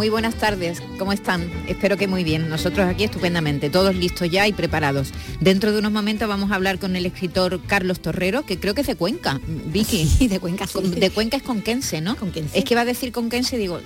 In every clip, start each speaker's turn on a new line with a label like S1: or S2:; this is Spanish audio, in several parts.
S1: Muy buenas tardes. ¿Cómo están? Espero que muy bien. Nosotros aquí estupendamente, todos listos ya y preparados. Dentro de unos momentos vamos a hablar con el escritor Carlos Torrero, que creo que es de Cuenca. Vicky.
S2: Sí, de Cuenca. sí.
S1: Con- De Cuenca es conquense, ¿no?
S2: Conquense.
S1: Es que va a decir conquense, digo.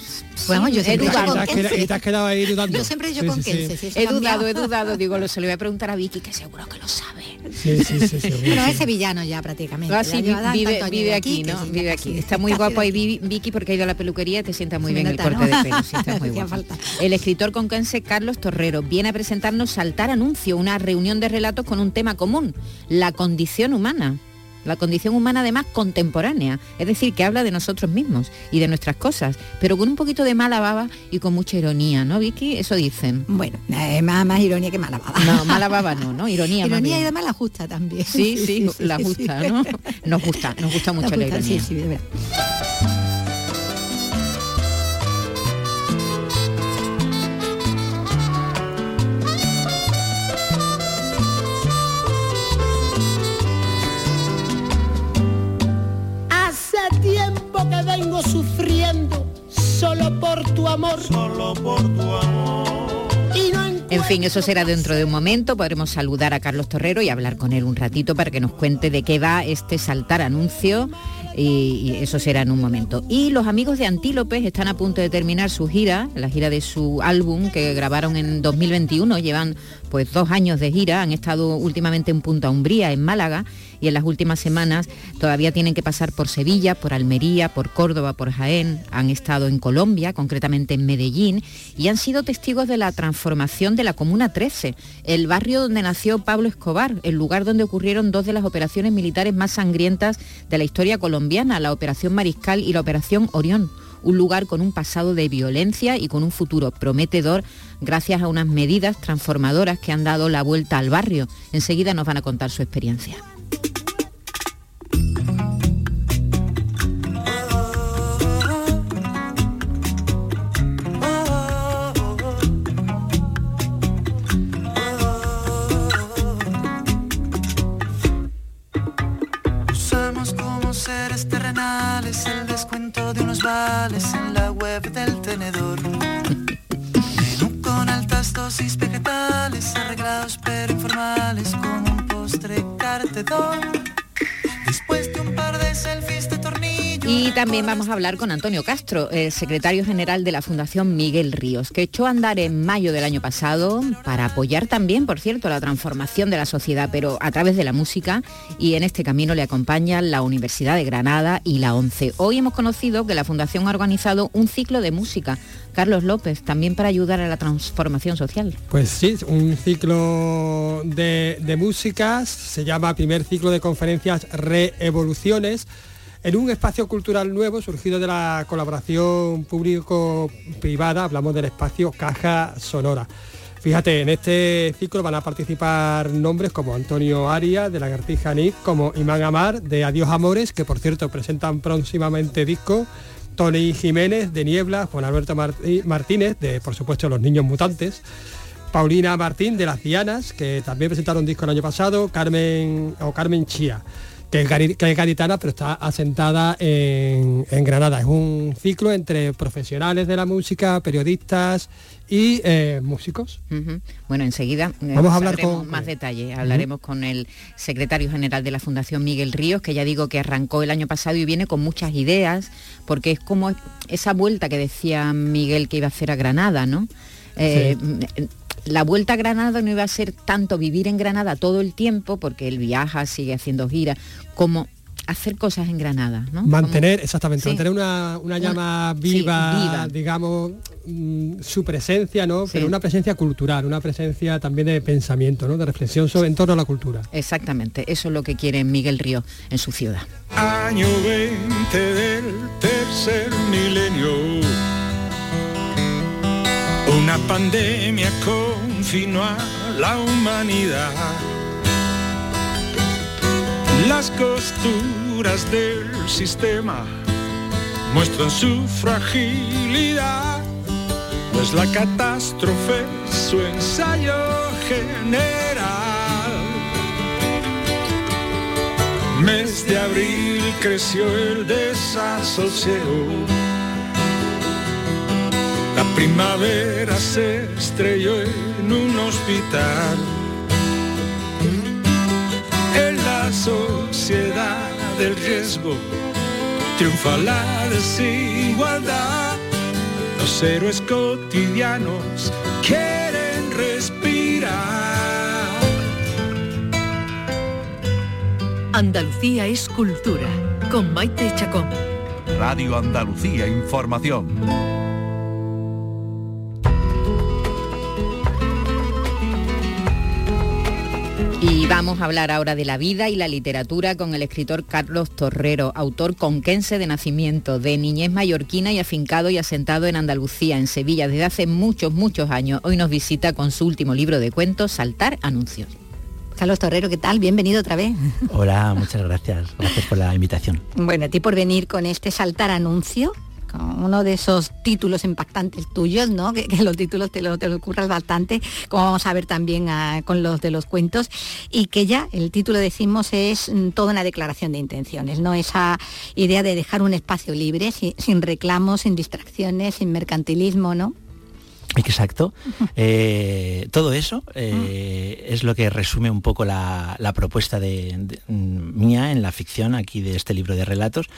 S2: Vamos, yo
S1: he
S2: siempre he dicho
S1: dudado.
S3: Y te has quedado- y ahí dudando.
S2: Yo siempre he dicho
S3: Sí, sí,
S2: conquense.
S3: sí.
S2: sí, eso
S1: He dudado, he dudado. Digo, lo se lo voy a preguntar a Vicky, que seguro que lo sabe.
S3: Sí, sí, sí.
S2: es sevillano ya prácticamente.
S1: Ah, sí, vive, aquí, ¿no? Vive aquí. Está muy guapo ahí Vicky porque ha ido a la peluquería, te sienta muy bien el corte
S2: ¿no?
S1: de pelo. Sí, está muy
S2: Hacía
S1: guapo.
S2: falta.
S1: El escritor conquense Carlos Torrero viene a presentarnos Saltar Anuncio, una reunión de relatos con un tema común, la condición humana. La condición humana además contemporánea, es decir, que habla de nosotros mismos y de nuestras cosas, pero con un poquito de mala baba y con mucha ironía, ¿no, Vicky? Eso dicen.
S2: Bueno, eh, más, más ironía que mala baba.
S1: No, mala baba no, ¿no? Ironía,
S2: Ironía y además la justa también.
S1: Sí, sí, la
S2: sí,
S1: justa,
S2: sí.
S1: ¿no? Nos gusta, nos gusta mucho la,
S2: justa,
S1: ironía.
S4: Vengo sufriendo solo por tu amor. Solo por tu amor.
S1: En fin, eso será dentro de un momento. Podremos saludar a Carlos Torrero y hablar con él un ratito para que nos cuente de qué va este saltar anuncio. Y, y eso será en un momento. Y los amigos de Antílopes están a punto de terminar su gira, la gira de su álbum que grabaron en 2021. Llevan pues dos años de gira, han estado últimamente en Punta Umbría, en Málaga, y en las últimas semanas todavía tienen que pasar por Sevilla, por Almería, por Córdoba, por Jaén, han estado en Colombia, concretamente en Medellín, y han sido testigos de la transformación de la Comuna 13, el barrio donde nació Pablo Escobar, el lugar donde ocurrieron dos de las operaciones militares más sangrientas de la historia colombiana, la Operación Mariscal y la Operación Orión un lugar con un pasado de violencia y con un futuro prometedor gracias a unas medidas transformadoras que han dado la vuelta al barrio. Enseguida nos van a contar su experiencia.
S5: En la web del tenedor. Menú con altas dosis vegetales, arreglados pero informales, como un postre cartedor. Después de un par de selfies de.
S1: Y también vamos a hablar con Antonio Castro, el secretario general de la Fundación Miguel Ríos, que echó a andar en mayo del año pasado para apoyar también, por cierto, la transformación de la sociedad, pero a través de la música. Y en este camino le acompañan la Universidad de Granada y la ONCE. Hoy hemos conocido que la Fundación ha organizado un ciclo de música. Carlos López, también para ayudar a la transformación social.
S3: Pues sí, un ciclo de, de músicas, se llama primer ciclo de conferencias Reevoluciones, en un espacio cultural nuevo surgido de la colaboración público-privada, hablamos del espacio Caja Sonora. Fíjate, en este ciclo van a participar nombres como Antonio Arias de la Gartija Nick, como Imán Amar de Adiós Amores, que por cierto presentan próximamente disco, Tony Jiménez de Niebla, Juan Alberto Martí- Martínez de, por supuesto, Los Niños Mutantes, Paulina Martín de Las Dianas, que también presentaron disco el año pasado, Carmen o Carmen Chía, que es, gaditana pero está asentada en, en Granada. Es un ciclo entre profesionales de la música, periodistas y eh, músicos.
S1: Bueno, enseguida eh,
S3: Vamos a hablar con-
S1: más detalles. Hablaremos con el secretario general de la Fundación Miguel Ríos, que ya digo que arrancó el año pasado y viene con muchas ideas, porque es como esa vuelta que decía Miguel que iba a hacer a Granada, ¿no? Eh, La vuelta a Granada no iba a ser tanto vivir en Granada todo el tiempo, porque él viaja, sigue haciendo giras, como hacer cosas en Granada, ¿no?
S3: Mantener, exactamente,
S1: Sí.
S3: mantener una, una llama viva,
S1: viva.
S3: digamos, mm, su presencia, ¿no? Pero una presencia cultural, una presencia también de pensamiento, ¿no? De reflexión sobre en torno a la cultura.
S1: Exactamente, eso es lo que quiere Miguel Ríos en su ciudad.
S6: Año 20 del tercer milenio. Una pandemia con fino a la humanidad. Las costuras del sistema muestran su fragilidad, pues la catástrofe su ensayo general. Mes de abril creció el desasosiego. La primavera se estrelló en un hospital. En la sociedad del riesgo triunfa la desigualdad. Los héroes cotidianos quieren respirar.
S7: Andalucía es cultura, con Maite Chacón.
S8: Radio Andalucía Información.
S1: Y vamos a hablar ahora de la vida y la literatura con el escritor Carlos Torrero, autor conquense de nacimiento, de niñez mallorquina y afincado y asentado en Andalucía, en Sevilla, desde hace muchos, muchos años. Hoy nos visita con su último libro de cuentos, Saltar Anuncios.
S2: Carlos Torrero, ¿qué tal? Bienvenido otra vez.
S9: Hola, muchas gracias. Gracias por la invitación.
S2: Bueno, a ti por venir con este Saltar Anuncio, uno de esos títulos impactantes tuyos, ¿no? Que, los títulos te lo, te lo curras bastante, como vamos a ver también ah, con los de los cuentos, y que ya el título decimos es mm, toda una declaración de intenciones, ¿no? Esa idea de dejar un espacio libre, sin reclamos, sin distracciones, sin mercantilismo, ¿no?
S9: Exacto. Eh, todo eso eh, es lo que resume un poco la, propuesta de, mm, mía en la ficción aquí de este libro de relatos,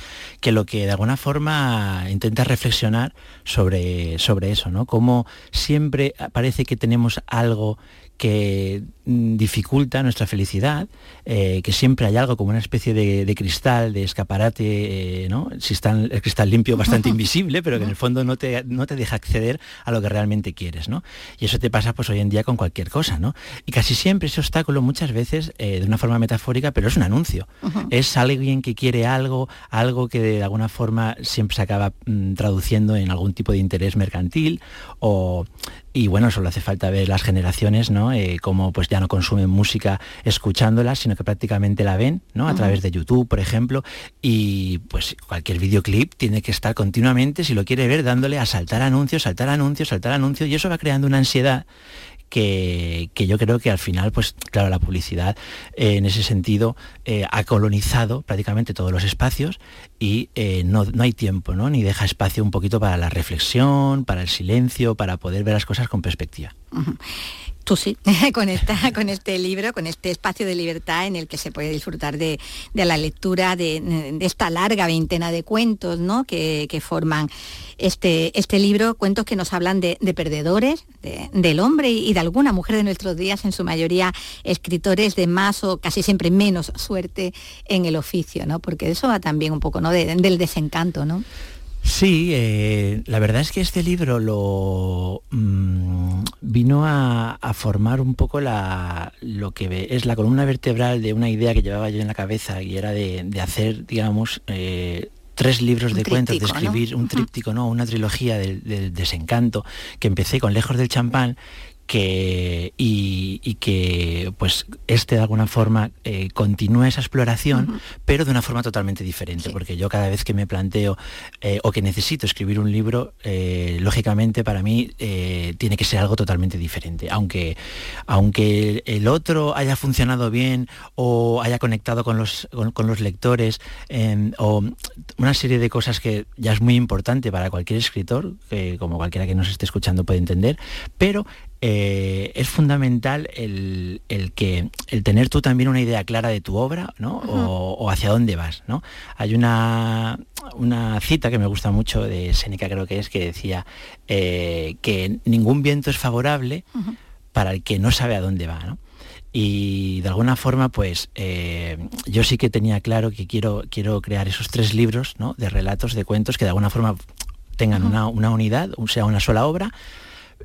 S9: que lo que de alguna forma intenta reflexionar sobre, sobre eso, ¿no? Como siempre parece que tenemos algo que mm, dificulta nuestra felicidad, eh, que siempre hay algo como una especie de, cristal, de escaparate, eh, ¿no? Si está el cristal limpio, bastante invisible, pero que en el fondo no te, no te deja acceder a lo que realmente quieres, ¿no? Y eso te pasa pues hoy en día con cualquier cosa, ¿no? Y casi siempre ese obstáculo, muchas veces, eh, de una forma metafórica, pero es un anuncio. Es alguien que quiere algo, algo que de alguna forma siempre se acaba mm, traduciendo en algún tipo de interés mercantil o y bueno, solo hace falta ver las generaciones, ¿no? Eh, como pues ya no consumen música escuchándola, sino que prácticamente la ven, ¿no? A través de YouTube, por ejemplo, y pues cualquier videoclip tiene que estar continuamente, si lo quiere ver, dándole a saltar anuncios, saltar anuncios, saltar anuncios, y eso va creando una ansiedad que, yo creo que al final, pues claro, la publicidad eh, en ese sentido eh, ha colonizado prácticamente todos los espacios y eh, no, hay tiempo, ¿no? Ni deja espacio un poquito para la reflexión, para el silencio, para poder ver las cosas con perspectiva.
S2: Tú sí, con, esta, con este libro, con este espacio de libertad en el que se puede disfrutar de, la lectura de, esta larga veintena de cuentos ¿no? que, forman este, este libro, cuentos que nos hablan de, perdedores, del hombre y, de alguna mujer de nuestros días, en su mayoría escritores de más o casi siempre menos suerte en el oficio, ¿no? porque eso va también un poco ¿no? del desencanto. ¿no?
S9: Sí, eh, la verdad es que este libro lo mm, vino a, formar un poco la, lo que es la columna vertebral de una idea que llevaba yo en la cabeza y era de, hacer, digamos, eh, tres libros de cuentos, de escribir un tríptico, ¿no? una trilogía del, desencanto, que empecé con Lejos del champán que, y, que pues este de alguna forma eh, continúa esa exploración, pero de una forma totalmente diferente, porque yo cada vez que me planteo eh, o que necesito escribir un libro, eh, lógicamente para mí tiene que ser algo totalmente diferente, aunque, aunque el otro haya funcionado bien o haya conectado con los, con, los lectores, em, o una serie de cosas que ya es muy importante para cualquier escritor, como cualquiera que nos esté escuchando puede entender, pero eh, es fundamental el, que el tener tú también una idea clara de tu obra ¿no? o, hacia dónde vas. ¿no? Hay una, una, cita que me gusta mucho de Seneca creo que es que decía eh, que ningún viento es favorable para el que no sabe a dónde va. y de alguna forma pues eh, yo sí que tenía claro que quiero, quiero crear esos tres libros ¿no? de relatos, de cuentos que de alguna forma tengan una, una, unidad, sea una sola obra,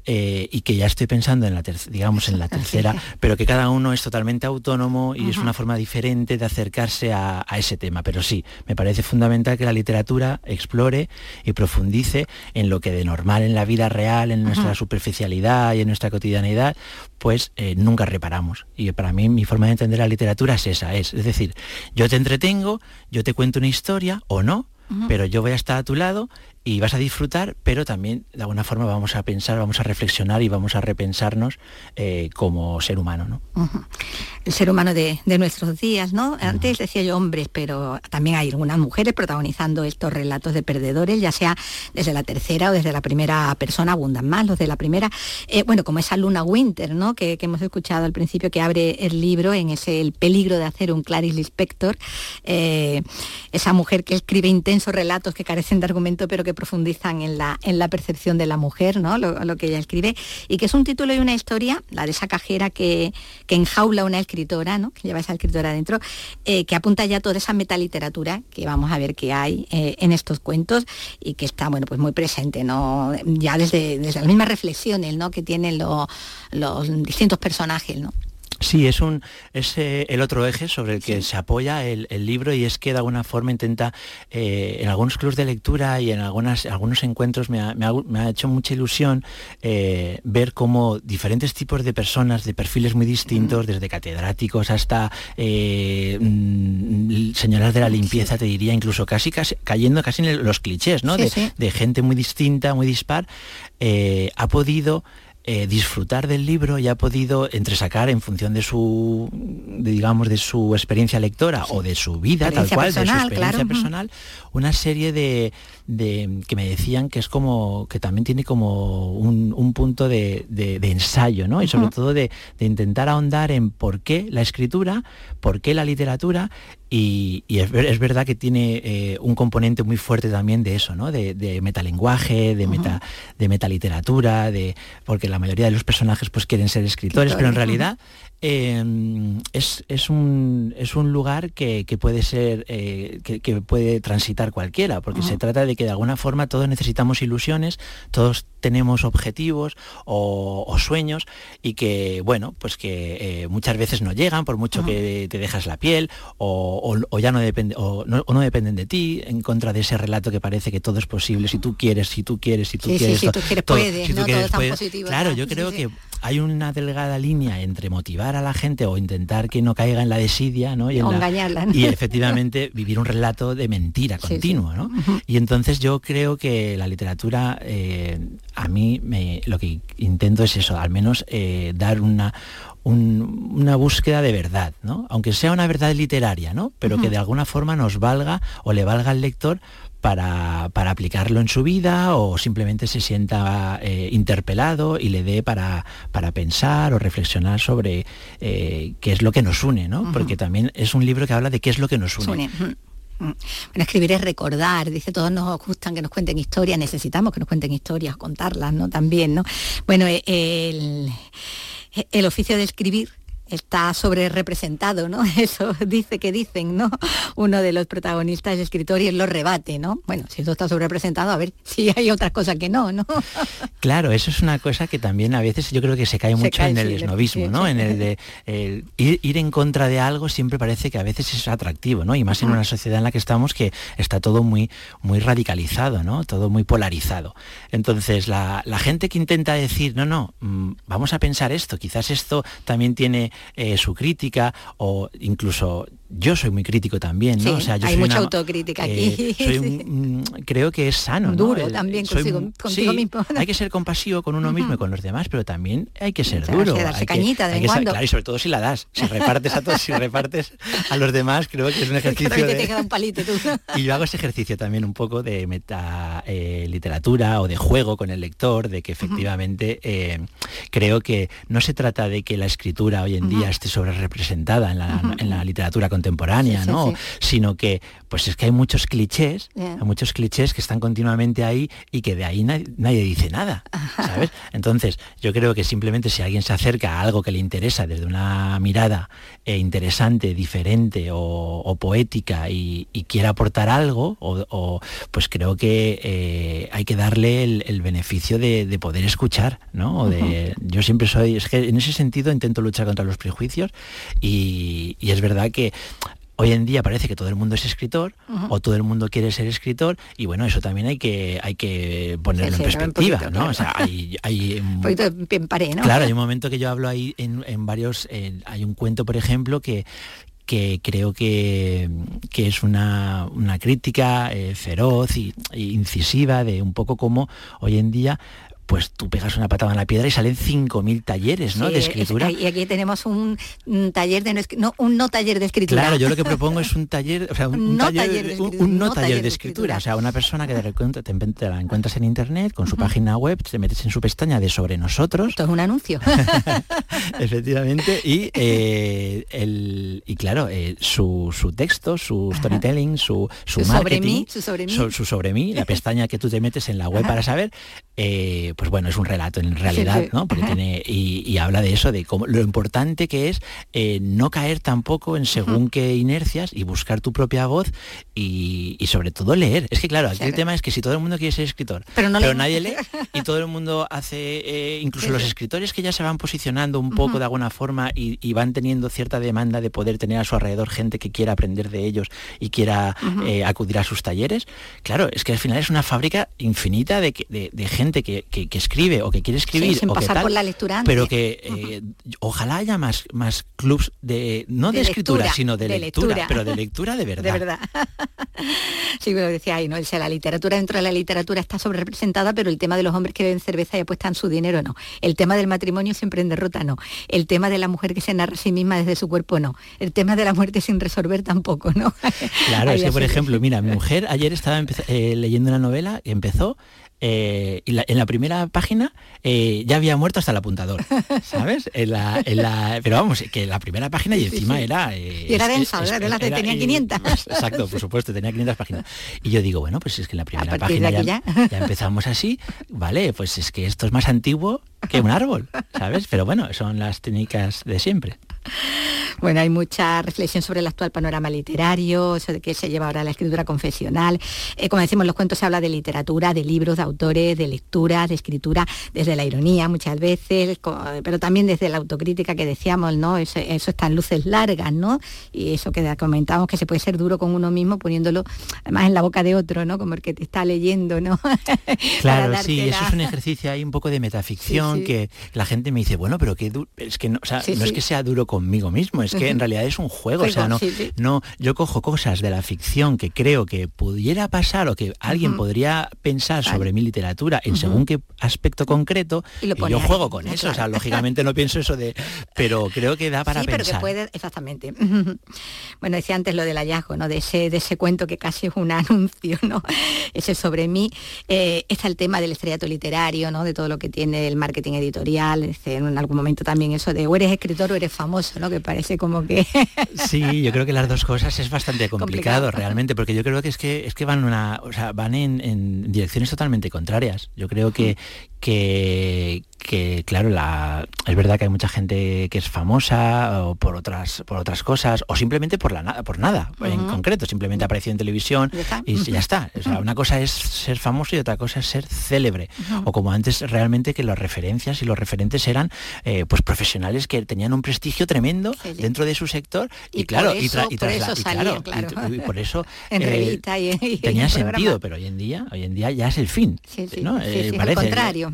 S9: eh, y que ya estoy pensando en la digamos en la tercera, pero que cada uno es totalmente autónomo y es una forma diferente de acercarse a, ese tema. Pero sí, me parece fundamental que la literatura explore y profundice en lo que de normal en la vida real, en nuestra superficialidad y en nuestra cotidianidad, pues eh, nunca reparamos. Y para mí mi forma de entender la literatura es esa, es, es decir, yo te entretengo, yo te cuento una historia o no, pero yo voy a estar a tu lado y vas a disfrutar, pero también de alguna forma vamos a pensar, vamos a reflexionar y vamos a repensarnos eh, como ser humano. ¿no?
S2: El ser humano de, nuestros días, ¿no? Antes decía yo hombres, pero también hay algunas mujeres protagonizando estos relatos de perdedores, ya sea desde la tercera o desde la primera persona, abundan más los de la primera. Eh, bueno, como esa Luna Winter, ¿no? Que, hemos escuchado al principio, que abre el libro en ese El peligro de hacer un Clarice Lispector, eh, esa mujer que escribe intensos relatos que carecen de argumento, pero que profundizan en la, en la percepción de la mujer, ¿no? Lo, que ella escribe, y que es un título y una historia, la de esa cajera que, que enjaula una escritora, ¿no? que lleva esa escritora adentro, eh, que apunta ya toda esa metaliteratura que vamos a ver que hay eh, en estos cuentos y que está bueno, pues muy presente, ¿no? ya desde, desde las mismas reflexiones ¿no? que tienen los distintos personajes. ¿no?
S9: Sí, es, un, es eh, el otro eje sobre el que se apoya el, libro y es que de alguna forma intenta, eh, en algunos clubes de lectura y en algunas, algunos encuentros me ha, hecho mucha ilusión eh, ver cómo diferentes tipos de personas de perfiles muy distintos, desde catedráticos hasta mm, señoras de la limpieza, te diría, incluso casi, casi cayendo casi en los clichés, ¿no? de, gente muy distinta, muy dispar, ha podido eh, disfrutar del libro y ha podido entresacar en función de su, digamos, de su experiencia lectora o de su vida, tal cual, de su experiencia personal, una serie de, que me decían que es como, que también tiene como un, punto de, ensayo, ¿no? Y sobre todo de, intentar ahondar en por qué la escritura, por qué la literatura y, es, verdad que tiene eh, un componente muy fuerte también de eso, ¿no? De, metalenguaje, de, meta, de metaliteratura, de, porque la mayoría de los personajes pues quieren ser escritores, pero en realidad Em, es, un, es, un, lugar que, puede ser, eh, que, puede transitar cualquiera, porque se trata de que de alguna forma todos necesitamos ilusiones, todos tenemos objetivos o, sueños y que, bueno, pues que eh, muchas veces no llegan por mucho que te dejas la piel o, ya no, depende, o no, dependen de ti en contra de ese relato que parece que todo es posible, si tú quieres, si tú quieres, si tú quieres.
S2: si tú quieres, puedes, no todo es tan
S9: positivo. Claro, yo creo que hay una delgada línea entre motivar a la gente o intentar que no caiga en la desidia, ¿no?
S2: Y, engañarla.
S9: y efectivamente vivir un relato de mentira continua, ¿no? Y entonces yo creo que la literatura, eh, a mí me, lo que intento es eso, al menos eh, dar una, una búsqueda de verdad, ¿no? aunque sea una verdad literaria, ¿no? pero que de alguna forma nos valga o le valga al lector para, aplicarlo en su vida o simplemente se sienta eh, interpelado y le dé para, para, pensar o reflexionar sobre eh, qué es lo que nos une, ¿no? Porque también es un libro que habla de qué es lo que nos une.
S2: Bueno, escribir es recordar, dice, todos nos gustan que nos cuenten historias, necesitamos que nos cuenten historias, contarlas, ¿no? También, ¿no? Bueno, el, el oficio de escribir está sobre representado, ¿no? Eso dice que dicen, ¿no? Uno de los protagonistas, el escritor, y él lo rebate, ¿no? Bueno, si esto está sobre representado, a ver si hay otras cosas que no, ¿no?
S9: Claro, eso es una cosa que también a veces yo creo que se cae mucho en el esnovismo, ¿no? En el de ir, en contra de algo siempre parece que a veces es atractivo, ¿no? Y más en una sociedad en la que estamos que está todo muy, muy radicalizado, ¿no? Todo muy polarizado. Entonces, la, la gente que intenta decir, no, no, mm, vamos a pensar esto, quizás esto también tiene eh, su crítica o incluso yo soy muy crítico también, ¿no?
S2: o sea, yo hay mucha autocrítica aquí.
S9: Eh, creo que es sano.
S2: Duro también consigo, contigo mismo.
S9: Hay que ser compasivo con uno mismo y con los demás, pero también hay que ser duro.
S2: Hay que de
S9: Claro, y sobre todo si la das. Si repartes a todos, si repartes a los demás, creo que es un ejercicio.
S2: de... te queda un palito tú.
S9: Y yo hago ese ejercicio también un poco de meta eh, literatura o de juego con el lector, de que efectivamente eh, creo que no se trata de que la escritura hoy en día esté sobre representada en la, en la literatura contemporánea contemporánea, ¿no? Sino que pues es que hay muchos clichés, hay muchos clichés que están continuamente ahí y que de ahí nadie, dice nada, ¿sabes? Entonces, yo creo que simplemente si alguien se acerca a algo que le interesa desde una mirada eh, interesante, diferente o, poética y, quiere aportar algo, o, pues creo que eh, hay que darle el, beneficio de, poder escuchar, ¿no? de, Yo siempre soy, es que en ese sentido intento luchar contra los prejuicios y es verdad que Hoy en día parece que todo el mundo es escritor o todo el mundo quiere ser escritor y bueno, eso también hay que, hay que ponerlo en perspectiva, ¿no? O sea, hay,
S2: un poquito de ¿no?
S9: Claro, hay un momento que yo hablo ahí en, varios, hay un cuento, por ejemplo, que, que creo que, que es una, crítica eh, feroz e incisiva de un poco como hoy en día pues tú pegas una patada en la piedra y salen 5.000 talleres ¿no? de escritura.
S2: y aquí tenemos un, taller de no, un no taller de escritura.
S9: Claro, yo lo que propongo es un taller, o sea, un, no taller, de, un, no taller de escritura. O sea, una persona que de repente te, la encuentras en internet con su página web, te metes en su pestaña de sobre nosotros.
S2: Esto es un anuncio.
S9: Efectivamente. Y, eh, el, y claro, eh, su, texto, su storytelling, su, su, marketing,
S2: su sobre mí,
S9: su sobre mí, la pestaña que tú te metes en la web para saber, eh, pues bueno, es un relato en realidad, ¿no? Porque tiene, y, habla de eso, de cómo, lo importante que es eh, no caer tampoco en según qué inercias y buscar tu propia voz y, sobre todo leer. Es que claro, aquí el tema es que si todo el mundo quiere ser escritor, pero, nadie lee y todo el mundo hace, eh, incluso los escritores que ya se van posicionando un poco de alguna forma y, van teniendo cierta demanda de poder tener a su alrededor gente que quiera aprender de ellos y quiera acudir a sus talleres, claro, es que al final es una fábrica infinita de, de gente que, que escribe o que quiere escribir o que tal,
S2: la lectura
S9: pero que eh, ojalá haya más más clubs de no de, escritura sino de, lectura, pero de lectura de verdad.
S2: De verdad. sí, lo decía ahí, ¿no? O sea, la literatura dentro de la literatura está sobre representada, pero el tema de los hombres que beben cerveza y apuestan su dinero no. El tema del matrimonio siempre en derrota no. El tema de la mujer que se narra a sí misma desde su cuerpo no. El tema de la muerte sin resolver tampoco, ¿no?
S9: claro, es que por ejemplo, mira, mi mujer ayer estaba eh, leyendo una novela que empezó eh, y en la primera página eh, ya había muerto hasta el apuntador, ¿sabes? pero vamos, que la primera página y encima era...
S2: Eh, y era densa, era, tenía 500.
S9: Exacto, por supuesto, tenía 500 páginas. Y yo digo, bueno, pues es que en la primera página ya, empezamos así, vale, pues es que esto es más antiguo que un árbol, ¿sabes? Pero bueno, son las técnicas de siempre.
S2: Bueno, hay mucha reflexión sobre el actual panorama literario, sobre qué se lleva ahora la escritura confesional. Eh, como decimos, los cuentos se habla de literatura, de libros, de autores, de lectura, de escritura, desde la ironía muchas veces, pero también desde la autocrítica que decíamos, ¿no? Eso, está en luces largas, ¿no? Y eso que comentamos, que se puede ser duro con uno mismo poniéndolo además en la boca de otro, ¿no? Como el que te está leyendo, ¿no?
S9: claro, sí, eso es un ejercicio ahí un poco de metaficción que la gente me dice, bueno, pero que es que no, o sea, no es que sea duro conmigo mismo, es que en realidad es un juego, o sea, no, no, yo cojo cosas de la ficción que creo que pudiera pasar o que alguien podría pensar sobre mi literatura en según qué aspecto concreto y, yo juego con eso, o sea, lógicamente no pienso eso de, pero creo que da para
S2: sí,
S9: pensar.
S2: Pero que puede, exactamente. bueno, decía antes lo del hallazgo, ¿no? De ese, de ese cuento que casi es un anuncio, ¿no? Ese sobre mí. Eh, está el tema del estrellato literario, ¿no? De todo lo que tiene el marketing editorial, en algún momento también eso de o eres escritor o eres famoso que parece como que...
S9: sí, yo creo que las dos cosas es bastante complicado, realmente, porque yo creo que es que, es que van, una, van en, direcciones totalmente contrarias. Yo creo que, que, que claro, la, es verdad que hay mucha gente que es famosa o por otras, por otras cosas, o simplemente por, la, nada por nada, en concreto, simplemente apareció en televisión y ya está. O sea, una cosa es ser famoso y otra cosa es ser célebre. O como antes realmente que las referencias y los referentes eran eh, pues profesionales que tenían un prestigio tremendo dentro de su sector y, claro, y, por eso tenía sentido, pero hoy en día, hoy en día ya es el fin. ¿no?
S2: Eh, contrario.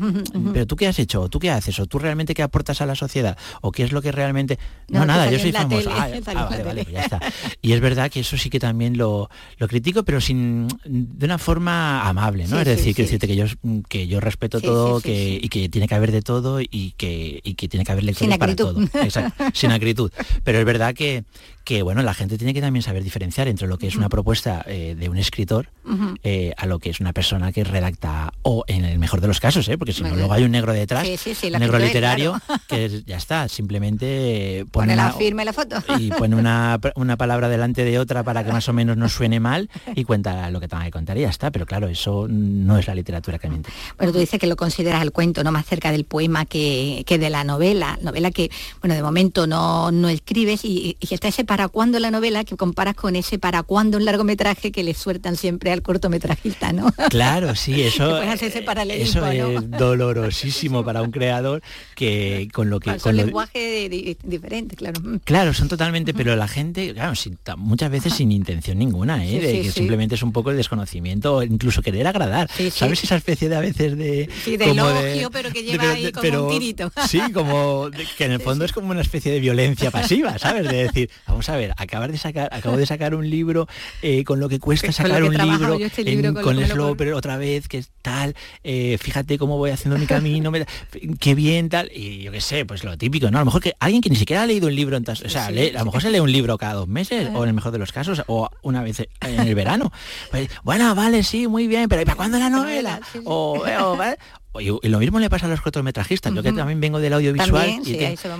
S9: Pero tú qué has hecho tú qué haces, o tú realmente qué aportas a la sociedad, o qué es lo que realmente... No, nada, yo soy famoso. Ah, ah, vale, vale, pues ya está. Y es verdad que eso sí que también lo, lo critico, pero sin de una forma amable, ¿no? es decir, que decirte que yo, que yo respeto todo que, y que tiene que haber de todo y que, y que tiene que haber lectores para todo. Exacto, sin acritud. Pero es verdad que, que bueno, la gente tiene que también saber diferenciar entre lo que es una propuesta eh, de un escritor eh, a lo que es una persona que redacta, o en el mejor de los casos, ¿eh? porque si no, luego hay un negro detrás, un negro literario, que ya está, simplemente
S2: pone, la firma y la foto.
S9: Y pone una, palabra delante de otra para que más o menos no suene mal y cuenta lo que tenga que contar y ya está, pero claro, eso no es la literatura que me
S2: Bueno, tú dices que lo consideras el cuento no más cerca del poema que, de la novela, novela que, bueno, de momento no, no escribes y, y está ese para cuándo la novela que comparas con ese para cuándo un largometraje que le sueltan siempre al cortometrajista, ¿no?
S9: Claro, sí, eso, eso es dolorosísimo para un creador que con lo que...
S2: con, lenguaje diferente, claro.
S9: Claro, son totalmente, pero la gente, claro, muchas veces sin intención ninguna, ¿eh? de que simplemente es un poco el desconocimiento, incluso querer agradar. ¿Sabes esa especie de a veces de...
S2: De elogio, pero que lleva ahí como un tirito.
S9: Sí, como que en el fondo es como una especie de violencia pasiva, ¿sabes? De decir, vamos a ver, acabar de sacar, acabo de sacar un libro eh, con lo que cuesta sacar un libro, este con, el Sloper otra vez, que es tal, eh, fíjate cómo voy haciendo mi camino, qué bien, tal, y yo qué sé, pues lo típico, ¿no? A lo mejor que alguien que ni siquiera ha leído un libro, entonces, o sea, a lo mejor se lee un libro cada dos meses, o en el mejor de los casos, o una vez en el verano. Pues, bueno, vale, sí, muy bien, pero ¿y para cuándo la novela? O, y, lo mismo le pasa a los cortometrajistas. Yo que también vengo del audiovisual y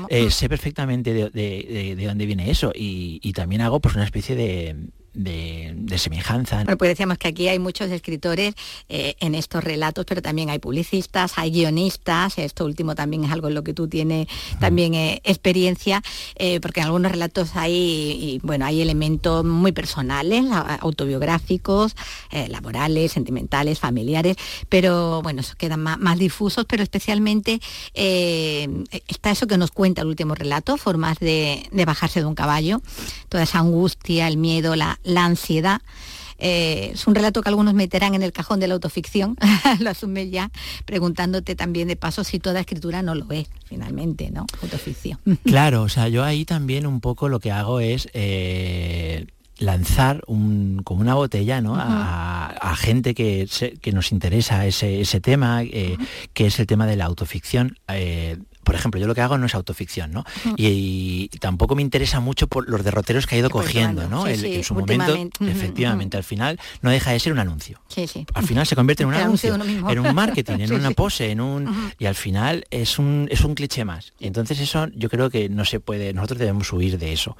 S9: eh, sé perfectamente de, dónde viene eso. Y, y también hago pues una especie de, de, semejanza.
S2: Bueno, pues decíamos que aquí hay muchos escritores eh, en estos relatos, pero también hay publicistas, hay guionistas, esto último también es algo en lo que tú tienes también eh, experiencia, eh, porque en algunos relatos hay, bueno, hay elementos muy personales, autobiográficos, laborales, sentimentales, familiares, pero bueno, eso quedan más, difusos, pero especialmente está eso que nos cuenta el último relato, formas de, de bajarse de un caballo, toda esa angustia, el miedo, la, la ansiedad. Eh, es un relato que algunos meterán en el cajón de la autoficción, lo asume ya, preguntándote también de paso si toda escritura no lo es, finalmente, ¿no? Autoficción.
S9: Claro, o sea, yo ahí también un poco lo que hago es eh, lanzar un, como una botella ¿no? a, gente que, que, nos interesa ese, ese tema, eh, que es el tema de la autoficción por ejemplo, yo lo que hago no es autoficción, ¿no? y, tampoco me interesa mucho por los derroteros que ha ido cogiendo, ¿no? en su momento, efectivamente, al final no deja de ser un anuncio. Al final se convierte en un anuncio, en un marketing, en una pose, en un y al final es un es un cliché más. Y entonces eso yo creo que no se puede, nosotros debemos huir de eso.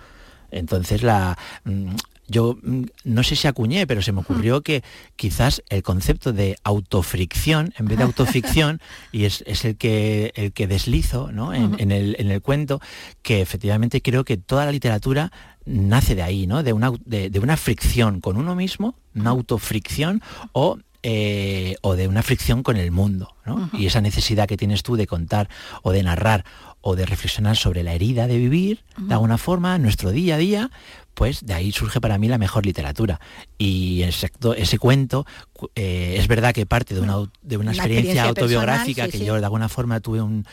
S9: Entonces la mm, yo mm, no sé si acuñé, pero se me ocurrió que quizás el concepto de autofricción, en vez de autoficción, y es, el, que, el que deslizo en, el, cuento, que efectivamente creo que toda la literatura nace de ahí, ¿no? de, una, de, una fricción con uno mismo, una autofricción, o eh, o de una fricción con el mundo. Y esa necesidad que tienes tú de contar o de narrar o de reflexionar sobre la herida de vivir, de alguna forma, nuestro día a día, pues de ahí surge para mí la mejor literatura. Y ese cuento eh, es verdad que parte de una, de una, experiencia, autobiográfica que yo de alguna forma tuve un,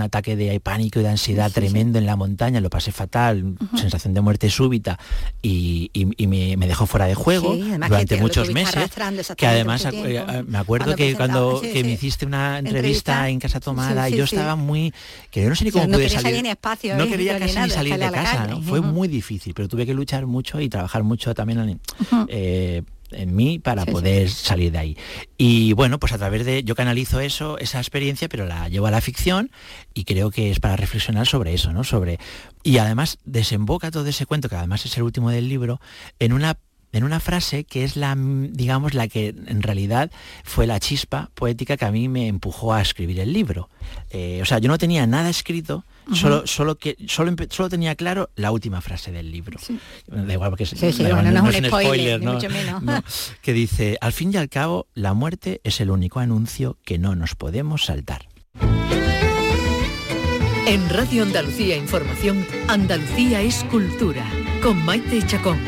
S9: ataque de pánico y de ansiedad tremendo en la montaña, lo pasé fatal, sensación de muerte súbita y, me, dejó fuera de juego durante muchos meses. Que además eh, me acuerdo que cuando que me hiciste una entrevista, en Casa Tomada y yo estaba muy... que yo no sé ni cómo pude salir.
S2: espacio,
S9: no quería casi ni salir de casa, Fue muy difícil, pero tuve que luchar mucho y trabajar mucho también en, en mí para poder salir de ahí. Y bueno, pues a través de, yo canalizo eso, esa experiencia, pero la llevo a la ficción y creo que es para reflexionar sobre eso, ¿no? Sobre, y además desemboca todo ese cuento, que además es el último del libro, en una en una frase que es la, digamos, la que en realidad fue la chispa poética que a mí me empujó a escribir el libro. Eh, o sea, yo no tenía nada escrito, solo, solo, que, solo, solo tenía claro la última frase del libro. Da igual porque
S2: sí, no, es un spoiler, Mucho menos.
S9: que dice, al fin y al cabo, la muerte es el único anuncio que no nos podemos saltar.
S7: En Radio Andalucía Información, Andalucía es cultura, con Maite Chacón.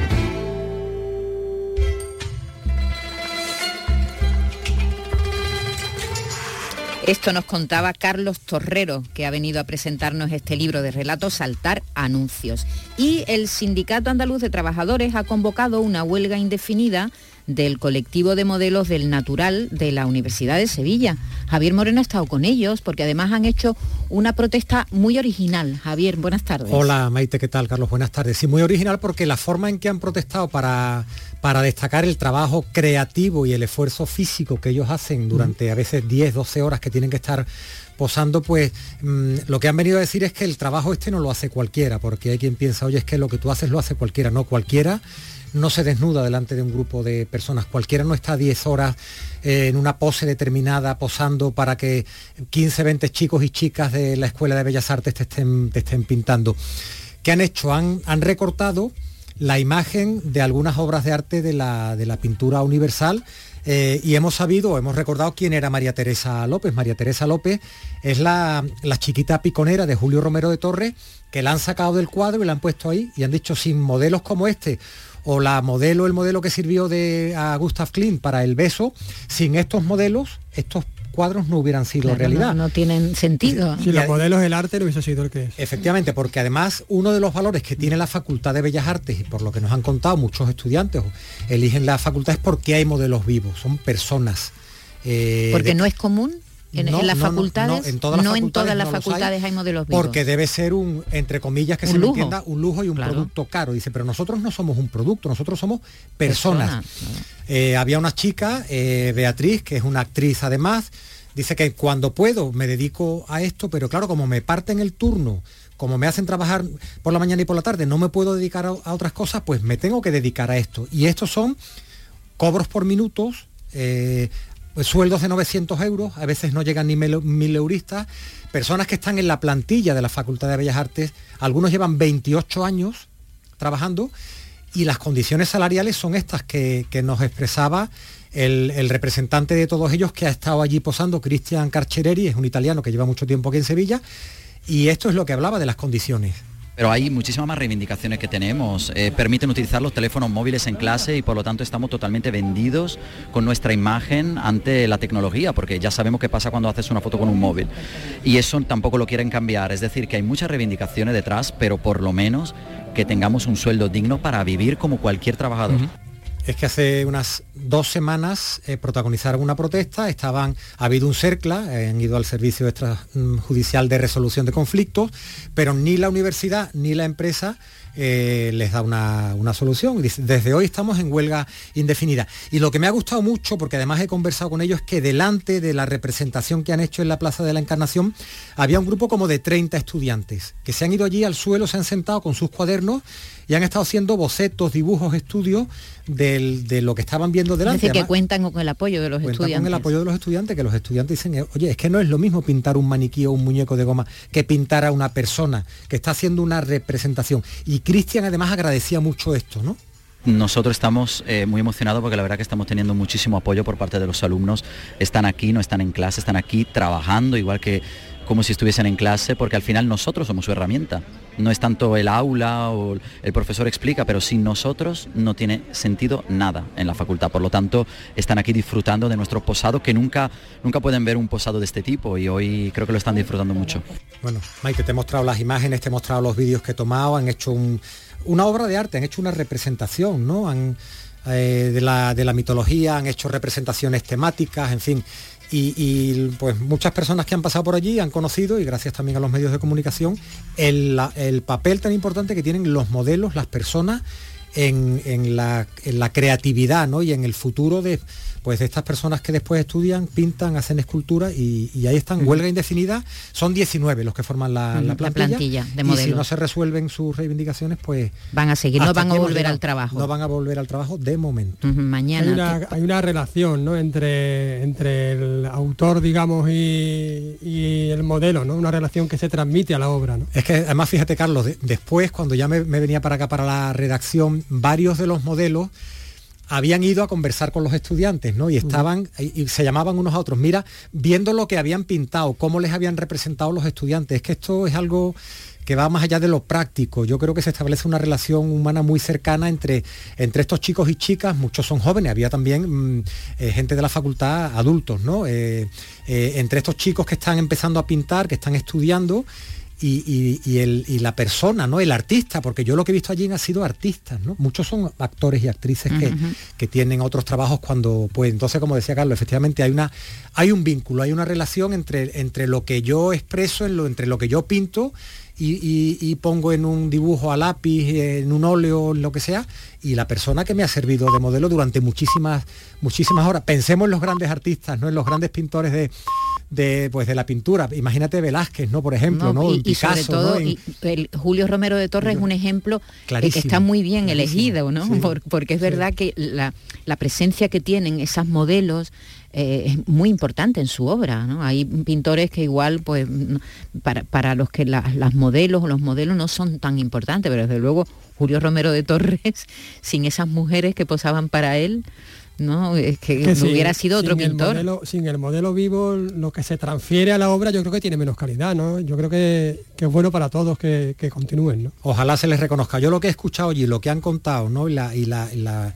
S1: Esto nos contaba Carlos Torrero, que ha venido a presentarnos este libro de relatos Saltar Anuncios. Y el Sindicato Andaluz de Trabajadores ha convocado una huelga indefinida del colectivo de modelos del natural de la Universidad de Sevilla. Javier Moreno ha estado con ellos porque además han hecho una protesta muy original. Javier, buenas tardes.
S10: Hola Maite, ¿qué tal Carlos? Buenas tardes. Sí, muy original porque la forma en que han protestado para, para destacar el trabajo creativo y el esfuerzo físico que ellos hacen durante a veces 10, 12 horas que tienen que estar posando, pues mm, lo que han venido a decir es que el trabajo este no lo hace cualquiera, porque hay quien piensa, oye, es que lo que tú haces lo hace cualquiera, no cualquiera no se desnuda delante de un grupo de personas. Cualquiera no está 10 horas eh, en una pose determinada posando para que 15, 20 chicos y chicas de la Escuela de Bellas Artes te estén, te estén pintando. ¿Qué han hecho? Han, han recortado la imagen de algunas obras de arte de la, de la pintura universal eh, y hemos sabido, hemos recordado quién era María Teresa López. María Teresa López es la, la, chiquita piconera de Julio Romero de Torres, que la han sacado del cuadro y la han puesto ahí y han dicho, sin modelos como este o la modelo, el modelo que sirvió de a Gustav Klimt para el beso, sin estos modelos, estos cuadros no hubieran sido realidad.
S1: No, tienen sentido.
S3: Si los modelos del arte no hubiese sido el que es.
S10: Efectivamente, porque además uno de los valores que tiene la Facultad de Bellas Artes, y por lo que nos han contado muchos estudiantes, eligen la facultad es porque hay modelos vivos, son personas.
S1: Eh, porque no es común en, las facultades, no, en todas las facultades, hay, modelos vivos.
S10: Porque debe ser un, entre comillas, que se me entienda, un lujo y un producto caro. Dice, pero nosotros no somos un producto, nosotros somos personas. Eh, había una chica, eh, Beatriz, que es una actriz además, dice que cuando puedo me dedico a esto, pero claro, como me parten el turno, como me hacen trabajar por la mañana y por la tarde, no me puedo dedicar a, otras cosas, pues me tengo que dedicar a esto. Y estos son cobros por minutos, eh, pues, sueldos de 900 euros, a veces no llegan ni mil, euristas, personas que están en la plantilla de la Facultad de Bellas Artes, algunos llevan 28 años trabajando y las condiciones salariales son estas que, nos expresaba el, el, representante de todos ellos que ha estado allí posando, Cristian Carchereri, es un italiano que lleva mucho tiempo aquí en Sevilla, y esto es lo que hablaba de las condiciones.
S11: Pero hay muchísimas más reivindicaciones que tenemos. Eh, permiten utilizar los teléfonos móviles en clase y por lo tanto estamos totalmente vendidos con nuestra imagen ante la tecnología, porque ya sabemos qué pasa cuando haces una foto con un móvil. Y eso tampoco lo quieren cambiar. Es decir, que hay muchas reivindicaciones detrás, pero por lo menos que tengamos un sueldo digno para vivir como cualquier trabajador
S10: es que hace unas dos semanas eh, protagonizaron una protesta, estaban, ha habido un CERCLA, eh, han ido al Servicio Extrajudicial de Resolución de Conflictos, pero ni la universidad ni la empresa eh, les da una, solución. Desde hoy estamos en huelga indefinida. Y lo que me ha gustado mucho, porque además he conversado con ellos, es que delante de la representación que han hecho en la Plaza de la Encarnación, había un grupo como de 30 estudiantes que se han ido allí al suelo, se han sentado con sus cuadernos y han estado haciendo bocetos, dibujos, estudios de lo que estaban viendo delante.
S1: Es decir, que cuentan con el apoyo de los estudiantes.
S10: Con el apoyo de los estudiantes, que los estudiantes dicen, oye, es que no es lo mismo pintar un maniquí o un muñeco de goma que pintar a una persona que está haciendo una representación. Y Cristian además agradecía mucho esto, ¿no?
S11: Nosotros estamos eh, muy emocionados porque la verdad que estamos teniendo muchísimo apoyo por parte de los alumnos. Están aquí, no están en clase, están aquí trabajando igual que como si estuviesen en clase, porque al final nosotros somos su herramienta. No es tanto el aula o el profesor explica, pero sin nosotros no tiene sentido nada en la facultad. Por lo tanto, están aquí disfrutando de nuestro posado, que nunca, nunca pueden ver un posado de este tipo y hoy creo que lo están disfrutando mucho.
S10: Bueno, Mike, te he mostrado las imágenes, te he mostrado los vídeos que he tomado, han hecho una obra de arte, han hecho una representación, ¿no? Eh, de, la, de la mitología, han hecho representaciones temáticas, en fin y, pues muchas personas que han pasado por allí han conocido, y gracias también a los medios de comunicación, el, el papel tan importante que tienen los modelos, las personas en, la, en la creatividad ¿no? y en el futuro de pues de estas personas que después estudian, pintan, hacen escultura y, ahí están, huelga indefinida, son 19 los que forman la, plantilla,
S1: de modelos.
S10: Y si no se resuelven sus reivindicaciones, pues...
S1: Van a seguir, no van a volver al trabajo.
S10: No van a volver al trabajo de momento.
S1: Mañana.
S3: Hay una, relación ¿no? entre, entre el autor, digamos, y, el modelo, ¿no? Una relación que se transmite a la obra. ¿no?
S10: Es que además, fíjate, Carlos, después, cuando ya me venía para acá para la redacción, varios de los modelos habían ido a conversar con los estudiantes, ¿no? Y estaban, y se llamaban unos a otros, mira, viendo lo que habían pintado, cómo les habían representado los estudiantes. Es que esto es algo que va más allá de lo práctico. Yo creo que se establece una relación humana muy cercana entre, entre estos chicos y chicas, muchos son jóvenes, había también mm, eh, gente de la facultad, adultos, ¿no? Eh, eh, entre estos chicos que están empezando a pintar, que están estudiando y, el, y, la persona, ¿no? El artista, porque yo lo que he visto allí ha sido artistas, ¿no? Muchos son actores y actrices que, que, tienen otros trabajos cuando pues Entonces, como decía Carlos, efectivamente hay una hay un vínculo, hay una relación entre, entre lo que yo expreso, en lo, entre lo que yo pinto y, pongo en un dibujo a lápiz, en un óleo, lo que sea, y la persona que me ha servido de modelo durante muchísimas, muchísimas horas. Pensemos en los grandes artistas, ¿no? En los grandes pintores de, de, pues, de la pintura. Imagínate Velázquez, ¿no? Por ejemplo, ¿no?
S1: Y, sobre todo, el Julio Romero de Torres es un ejemplo que está muy bien elegido, ¿no? porque es verdad que la, la presencia que tienen esas modelos eh, es muy importante en su obra. ¿no? Hay pintores que igual, pues, para, los que las modelos o los modelos no son tan importantes, pero desde luego Julio Romero de Torres, sin esas mujeres que posaban para él, ¿no? Es que, hubiera sido otro pintor.
S3: sin el modelo vivo, lo que se transfiere a la obra yo creo que tiene menos calidad, ¿no? Yo creo que, es bueno para todos que, continúen, ¿no?
S10: Ojalá se les reconozca. Yo lo que he escuchado y lo que han contado, ¿no? y la, y la la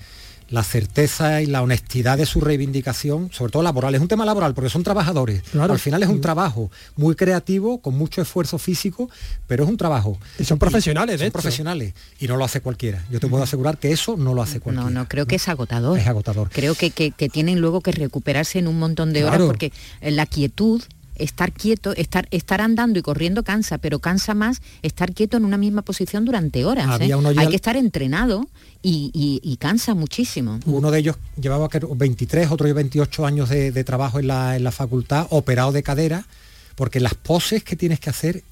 S10: certeza y la honestidad de su reivindicación, sobre todo laboral. Es un tema laboral porque son trabajadores. Al final es un trabajo muy creativo, con mucho esfuerzo físico, pero es un trabajo.
S3: Y son profesionales,
S10: Son profesionales. Y no lo hace cualquiera. Yo te puedo asegurar que eso no lo hace cualquiera.
S1: No, no, creo que es agotador.
S10: Es agotador.
S1: Creo que, tienen luego que recuperarse en un montón de horas porque la quietud estar quieto, estar, estar andando y corriendo cansa, pero cansa más estar quieto en una misma posición durante horas. ¿eh? Hay que estar entrenado y, cansa muchísimo.
S10: Uno de ellos llevaba 23, otro 28 años de, trabajo en la, en la facultad, operado de cadera, porque las poses que tienes que hacer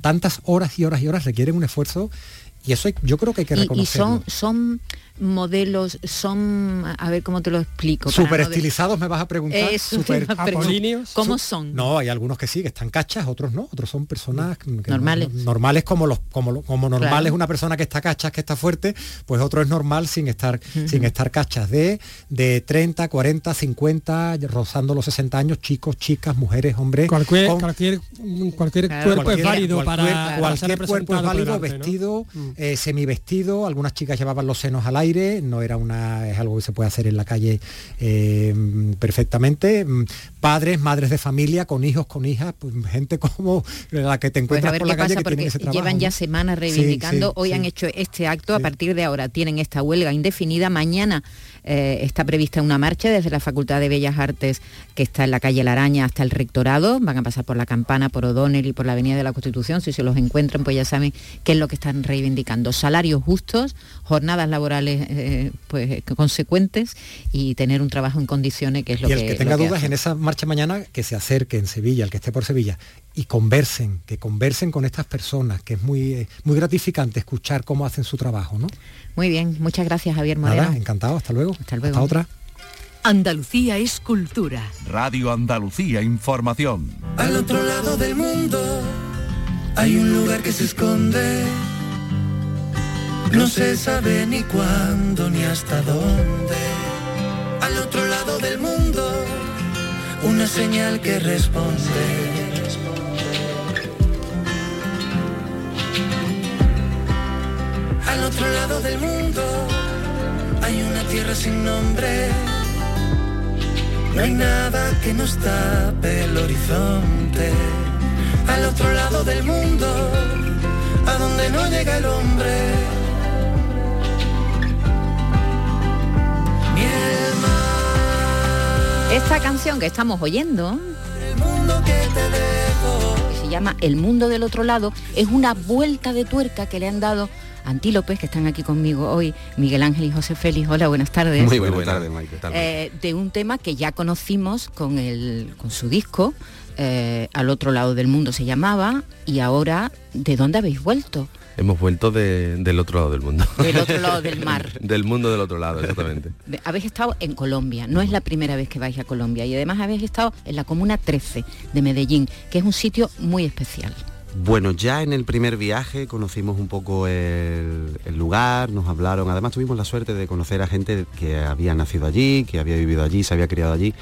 S10: tantas horas y horas y horas requieren un esfuerzo y eso yo creo que hay que reconocerlo.
S1: Y, son, son modelos, son, a ver cómo te lo explico.
S10: Super estilizados me vas a preguntar.
S1: Eh, super ¿Cómo son?
S10: No, hay algunos que sí, que están cachas, otros no, otros son personas
S1: normales.
S10: normales como los, como, como normal es una persona que está cachas, que está fuerte, pues otro es normal sin estar, sin estar cachas. De, de 30, 40, 50, rozando los 60 años, chicos, chicas, mujeres, hombres.
S3: Cualquier, cualquier, cualquier cuerpo es válido para,
S10: cualquier cuerpo es válido, vestido. Mm. Eh, semivestido, algunas chicas llevaban los senos al aire, no era una, es algo que se puede hacer en la calle eh, perfectamente. Mm, padres, madres de familia, con hijos, con hijas, pues, gente como la que te pues encuentras por la calle que tiene ese trabajo.
S1: Llevan ya semanas reivindicando, hoy han hecho este acto, a partir de ahora tienen esta huelga indefinida, mañana eh, está prevista una marcha desde la Facultad de Bellas Artes que está en la calle La Araña hasta el rectorado. Van a pasar por la Campana, por O'Donnell y por la Avenida de la Constitución. Si se los encuentran, pues ya saben qué es lo que están reivindicando. Salarios justos, jornadas laborales eh, pues, consecuentes y tener un trabajo en condiciones, que es lo que...
S10: Y el que, tenga dudas en esa marcha mañana, que se acerque en Sevilla, el que esté por Sevilla, y conversen, que conversen con estas personas, que es muy, muy gratificante escuchar cómo hacen su trabajo, ¿no?
S1: Muy bien, muchas gracias Javier Moreno.
S10: encantado, hasta luego.
S1: Hasta luego.
S10: Hasta otra.
S7: Andalucía es cultura.
S8: Radio Andalucía Información.
S5: Al otro lado del mundo hay un lugar que se esconde. No se sabe ni cuándo ni hasta dónde. Al otro lado del mundo, una señal que responde Al otro lado del mundo hay una tierra sin nombre. No hay nada que nos tape el horizonte. Al otro lado del mundo, a donde no llega el hombre.
S1: Esta canción que estamos oyendo,
S5: que
S1: se llama El mundo del otro lado, es una vuelta de tuerca que le han dado Antílopes, que están aquí conmigo hoy, Miguel Ángel y José Félix. Hola, buenas tardes.
S12: Muy buenas, tardes, Mike.
S1: Eh, de un tema que ya conocimos con, el, con su disco, eh, Al otro lado del mundo se llamaba, y ahora, ¿de dónde habéis vuelto?
S12: Hemos vuelto del otro lado del mundo.
S1: Del otro lado del mar.
S12: del mundo del otro lado, exactamente.
S1: habéis estado en Colombia, no es la primera vez que vais a Colombia, y además habéis estado en la Comuna 13 de Medellín, que es un sitio muy especial.
S12: Bueno, ya en el primer viaje conocimos un poco el, lugar, nos hablaron, además tuvimos la suerte de conocer a gente que había nacido allí, que había vivido allí, se había criado allí.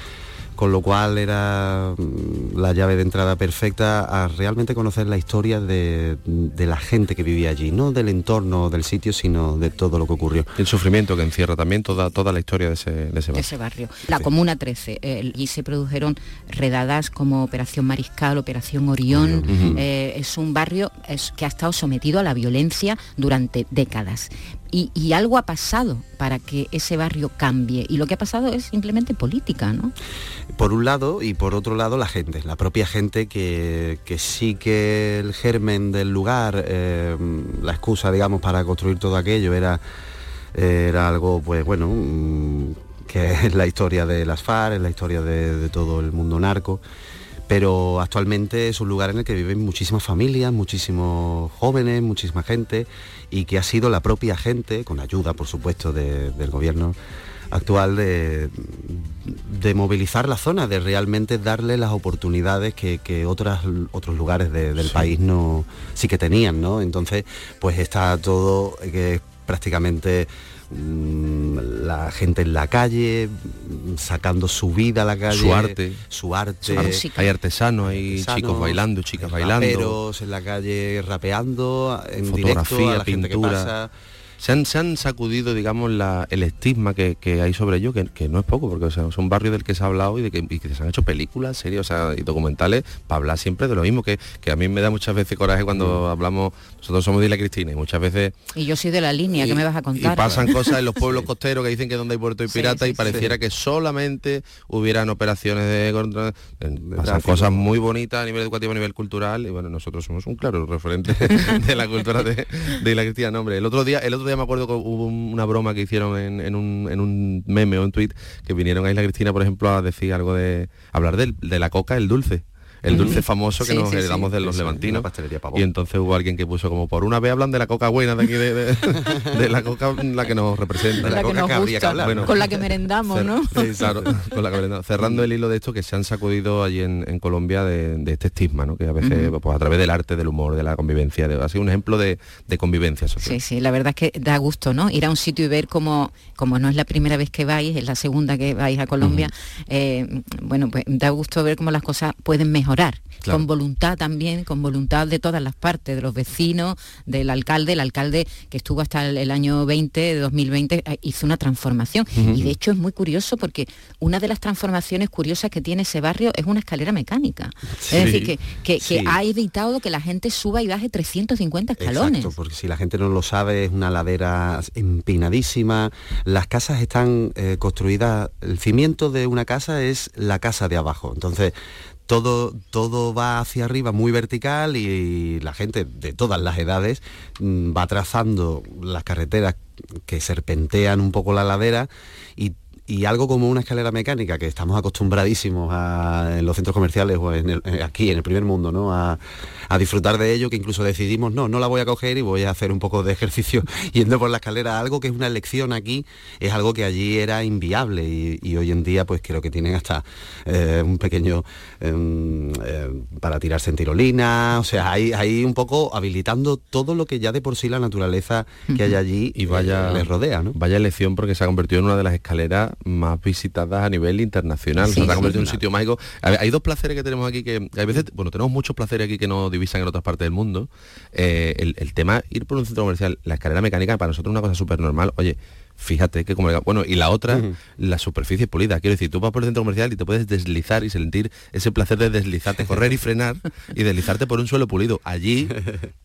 S12: Con lo cual era mm, la llave de entrada perfecta a realmente conocer la historia de, de la gente que vivía allí, no del entorno del sitio, sino de todo lo que ocurrió.
S13: El sufrimiento que encierra también toda, toda la historia de ese, de ese
S1: de
S13: barrio.
S1: ese barrio. La Comuna 13, eh, allí se produjeron redadas como Operación Mariscal, Operación Orión. Eh, es un barrio es- que ha estado sometido a la violencia durante décadas. Y, y algo ha pasado para que ese barrio cambie. Y lo que ha pasado es simplemente política, ¿no?
S12: Por un lado y por otro lado la gente, la propia gente que, que sí que el germen del lugar, eh, la excusa digamos para construir todo aquello era, algo pues bueno, mm, que es la historia de las FARC, es la historia de, todo el mundo narco. Pero actualmente es un lugar en el que viven muchísimas familias, muchísimos jóvenes, muchísima gente y que ha sido la propia gente, con ayuda por supuesto de- del gobierno actual, de, de movilizar la zona, de realmente darle las oportunidades que, que otras, otros lugares de- del país no sí que tenían, ¿no? Entonces, pues está todo eh, que es prácticamente mm, la gente en la calle, sacando su vida a la calle,
S13: Su arte.
S12: su arte,
S13: hay artesanos, hay
S12: artesanos,
S13: chicos bailando, chicas bailando.
S12: en la calle rapeando, en directo a
S13: fotografía,
S12: la gente que
S13: pintura.
S12: pasa.
S13: Se han, se han sacudido, digamos, la- el estigma que, que hay sobre ello, que, que no es poco, porque o sea, es un barrio del que se ha hablado y de que, y que se han hecho películas, series o sea, y documentales para hablar siempre de lo mismo, que, que a mí me da muchas veces coraje cuando hablamos, nosotros somos de Isla Cristina y muchas veces
S1: Y yo soy de la línea, que me vas a
S13: y
S1: contar?
S13: pasan cosas en los pueblos costeros que dicen que donde hay puerto y pirata
S1: sí,
S13: y pareciera
S1: sí.
S13: que solamente hubieran operaciones de contra pasan cosas muy bonitas a nivel educativo a nivel cultural y bueno nosotros somos un claro referente de la cultura de, de la cristiana hombre el otro día el otro día me acuerdo que hubo un- una broma que hicieron en, en un, en un meme o un tweet que vinieron a Isla Cristina por ejemplo a decir algo de hablar del- de la coca el dulce el dulce famoso que
S12: Sí,
S13: nos
S12: sí,
S13: heredamos
S12: sí.
S13: de los levantinos
S12: pastelería Pavón.
S13: y entonces hubo alguien que puso como por una vez hablan de la coca buena de aquí de, de- de la coca la que nos representa
S1: La que nos gusta, con la que merendamos,
S13: cer-
S1: ¿no?
S13: Sí, claro, con la que merendamos. cerrando el hilo de esto que se han sacudido allí en, en Colombia de, de este estigma ¿no? que a veces pues, a través del arte del humor de la convivencia de- ha sido un ejemplo de, de convivencia social
S1: Sí, sí, la verdad es que da gusto, ¿no? Ir a un sitio y ver cómo, como no es la primera vez que vais, es la segunda que vais a Colombia, eh, bueno, pues da gusto ver cómo las cosas pueden mejorar.
S14: Claro.
S1: Con voluntad también, con voluntad de todas las partes, de los vecinos, del alcalde, el alcalde que estuvo hasta el, el año 20, de 2020, eh, hizo una transformación. Y de hecho es muy curioso porque una de las transformaciones curiosas que tiene ese barrio es una escalera mecánica.
S12: Sí,
S1: es decir, que, que- ha evitado que la gente suba y baje 350 escalones.
S12: Exacto, porque si la gente no lo sabe, es una ladera empinadísima. Las casas están eh, construidas, el cimiento de una casa es la casa de abajo. Entonces, todo, todo va hacia arriba muy vertical y la gente de todas las edades mm, va trazando las carreteras que serpentean un poco la ladera y y algo como una escalera mecánica que estamos acostumbradísimos a- en los centros comerciales o en el- eh, aquí en el primer mundo ¿no? a, a disfrutar de ello que incluso decidimos no no la voy a coger y voy a hacer un poco de ejercicio yendo por la escalera algo que es una elección aquí es algo que allí era inviable y, y hoy en día pues creo que tienen hasta eh, un pequeño em, eh, para tirarse en tirolina o sea hay, hay un poco habilitando todo lo que ya de por sí la naturaleza que hay allí
S13: y vaya
S12: les rodea ¿no?
S13: vaya elección porque se ha convertido en una de las escaleras más visitadas a nivel internacional
S12: Sí,
S13: se ha convertido en un sitio mágico. A hay dos placeres que tenemos aquí que hay veces bueno tenemos muchos placeres aquí que nos divisan en otras partes del mundo. Eh, el, el tema ir por un centro comercial la escalera mecánica para nosotros es una cosa súper normal oye fíjate que como bueno y la otra la superficie pulida. Quiero decir tú vas por el centro comercial y te puedes deslizar y sentir ese placer de deslizarte correr y frenar y deslizarte por un suelo pulido. Allí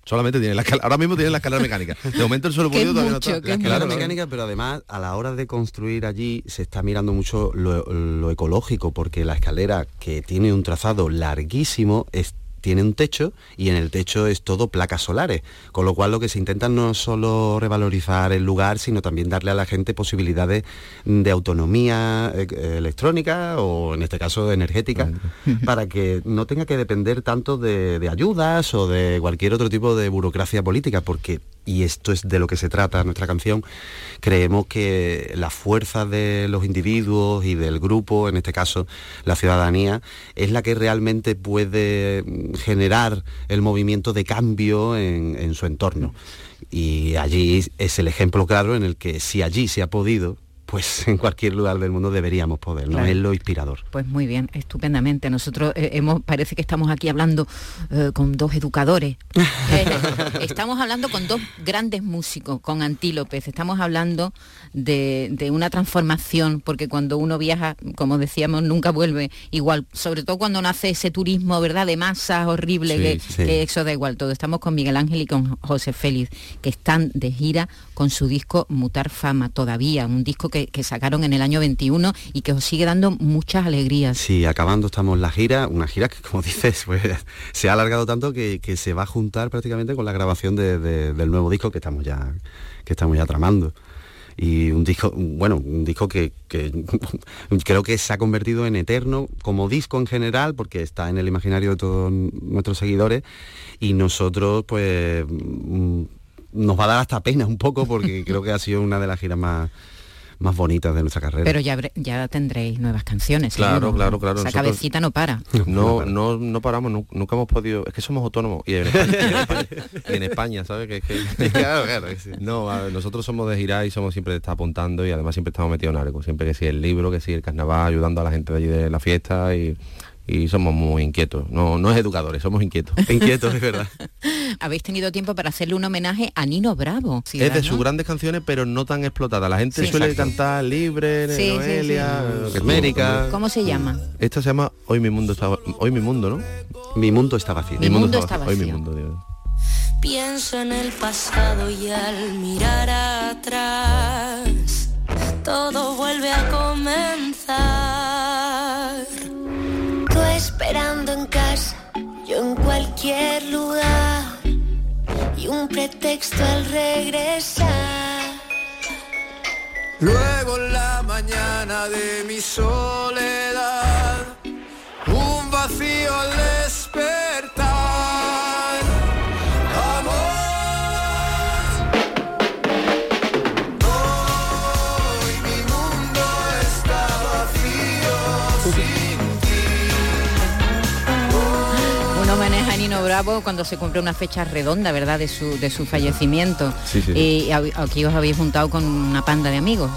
S13: solamente tiene la escalera ahora mismo tiene la escalera mecánica. De momento el suelo pulido todavía
S12: mucho,
S13: no está
S12: mecánica, pero además a la hora de construir allí se está mirando mucho lo, lo ecológico, porque la escalera que tiene un trazado larguísimo es- tiene un techo y en el techo es todo placas solares, con lo cual lo que se intenta no es solo revalorizar el lugar, sino también darle a la gente posibilidades de autonomía eh, electrónica o en este caso energética, para que no tenga que depender tanto de, de ayudas o de cualquier otro tipo de burocracia política, porque, y esto es de lo que se trata nuestra canción, creemos que la fuerza de los individuos y del grupo, en este caso la ciudadanía, es la que realmente puede generar el movimiento de cambio en, en su entorno. Y allí es el ejemplo claro en el que si allí se ha podido, pues en cualquier lugar del mundo deberíamos poder, ¿no?
S1: Claro.
S12: Es lo inspirador.
S1: Pues muy bien, estupendamente. Nosotros eh, hemos, parece que estamos aquí hablando eh, con dos educadores. Estamos hablando con dos grandes músicos, con Antílopes. Estamos hablando de, de una transformación, porque cuando uno viaja, como decíamos, nunca vuelve igual. Sobre todo cuando nace ese turismo, ¿verdad? De masas horrible,
S12: Sí,
S1: que,
S12: sí.
S1: que eso da igual todo. Estamos con Miguel Ángel y con José Félix, que están de gira con su disco Mutar Fama todavía, un disco que, que sacaron en el año 21 y que os sigue dando muchas alegrías.
S12: Sí, acabando estamos la gira, una gira que como dices, pues se ha alargado tanto que, que se va a juntar prácticamente con la grabación de- de- del nuevo disco que estamos ya, que estamos ya tramando. Y un disco, bueno, un disco que, que creo que se ha convertido en eterno como disco en general, porque está en el imaginario de todos nuestros seguidores, y nosotros pues mm, nos va a dar hasta pena un poco porque creo que ha sido una de las giras más, más bonitas de nuestra carrera.
S1: Pero ya, habré- ya tendréis nuevas canciones.
S13: Claro,
S1: seguro.
S13: claro, claro.
S1: Esa
S13: Nosotros-
S1: cabecita no para.
S13: No, no, no paramos, nu- nunca hemos podido. Es que somos autónomos y en España, y en ¿sabes? Que, es que-
S12: Claro, claro, sí.
S13: No, ver, nosotros somos de girar y somos siempre de estar apuntando y además siempre estamos metidos en algo. Siempre que sí el libro, que sí el carnaval, ayudando a la gente de allí de la fiesta y, y somos muy inquietos. No, no es educadores, somos inquietos.
S12: Inquietos, es verdad.
S1: Habéis tenido tiempo para hacerle un homenaje a Nino Bravo. Sí,
S13: es de
S1: ¿no?
S13: sus grandes canciones, pero no tan explotadas. La gente
S1: Sí.
S13: suele
S1: Exacto.
S13: cantar Libre,
S1: Sí,
S13: Noelia,
S1: sí.
S12: América.
S1: ¿Cómo se llama?
S13: Esta se llama Hoy mi mundo está Hoy mi mundo, ¿no?
S12: Mi mundo está vacío.
S1: Mi mundo está
S13: Hoy mi
S1: vacío.
S13: mundo, Dios.
S14: Pienso en el pasado y al mirar atrás, todo vuelve a comenzar.
S15: Esperando en casa, yo en cualquier lugar y un pretexto al regresar.
S5: Luego en la mañana de mi soledad, un vacío al despertar.
S1: A Nino Bravo cuando se cumple una fecha redonda, ¿verdad? De su, de su fallecimiento.
S13: Sí, sí.
S1: Y aquí os habéis juntado con una panda de amigos.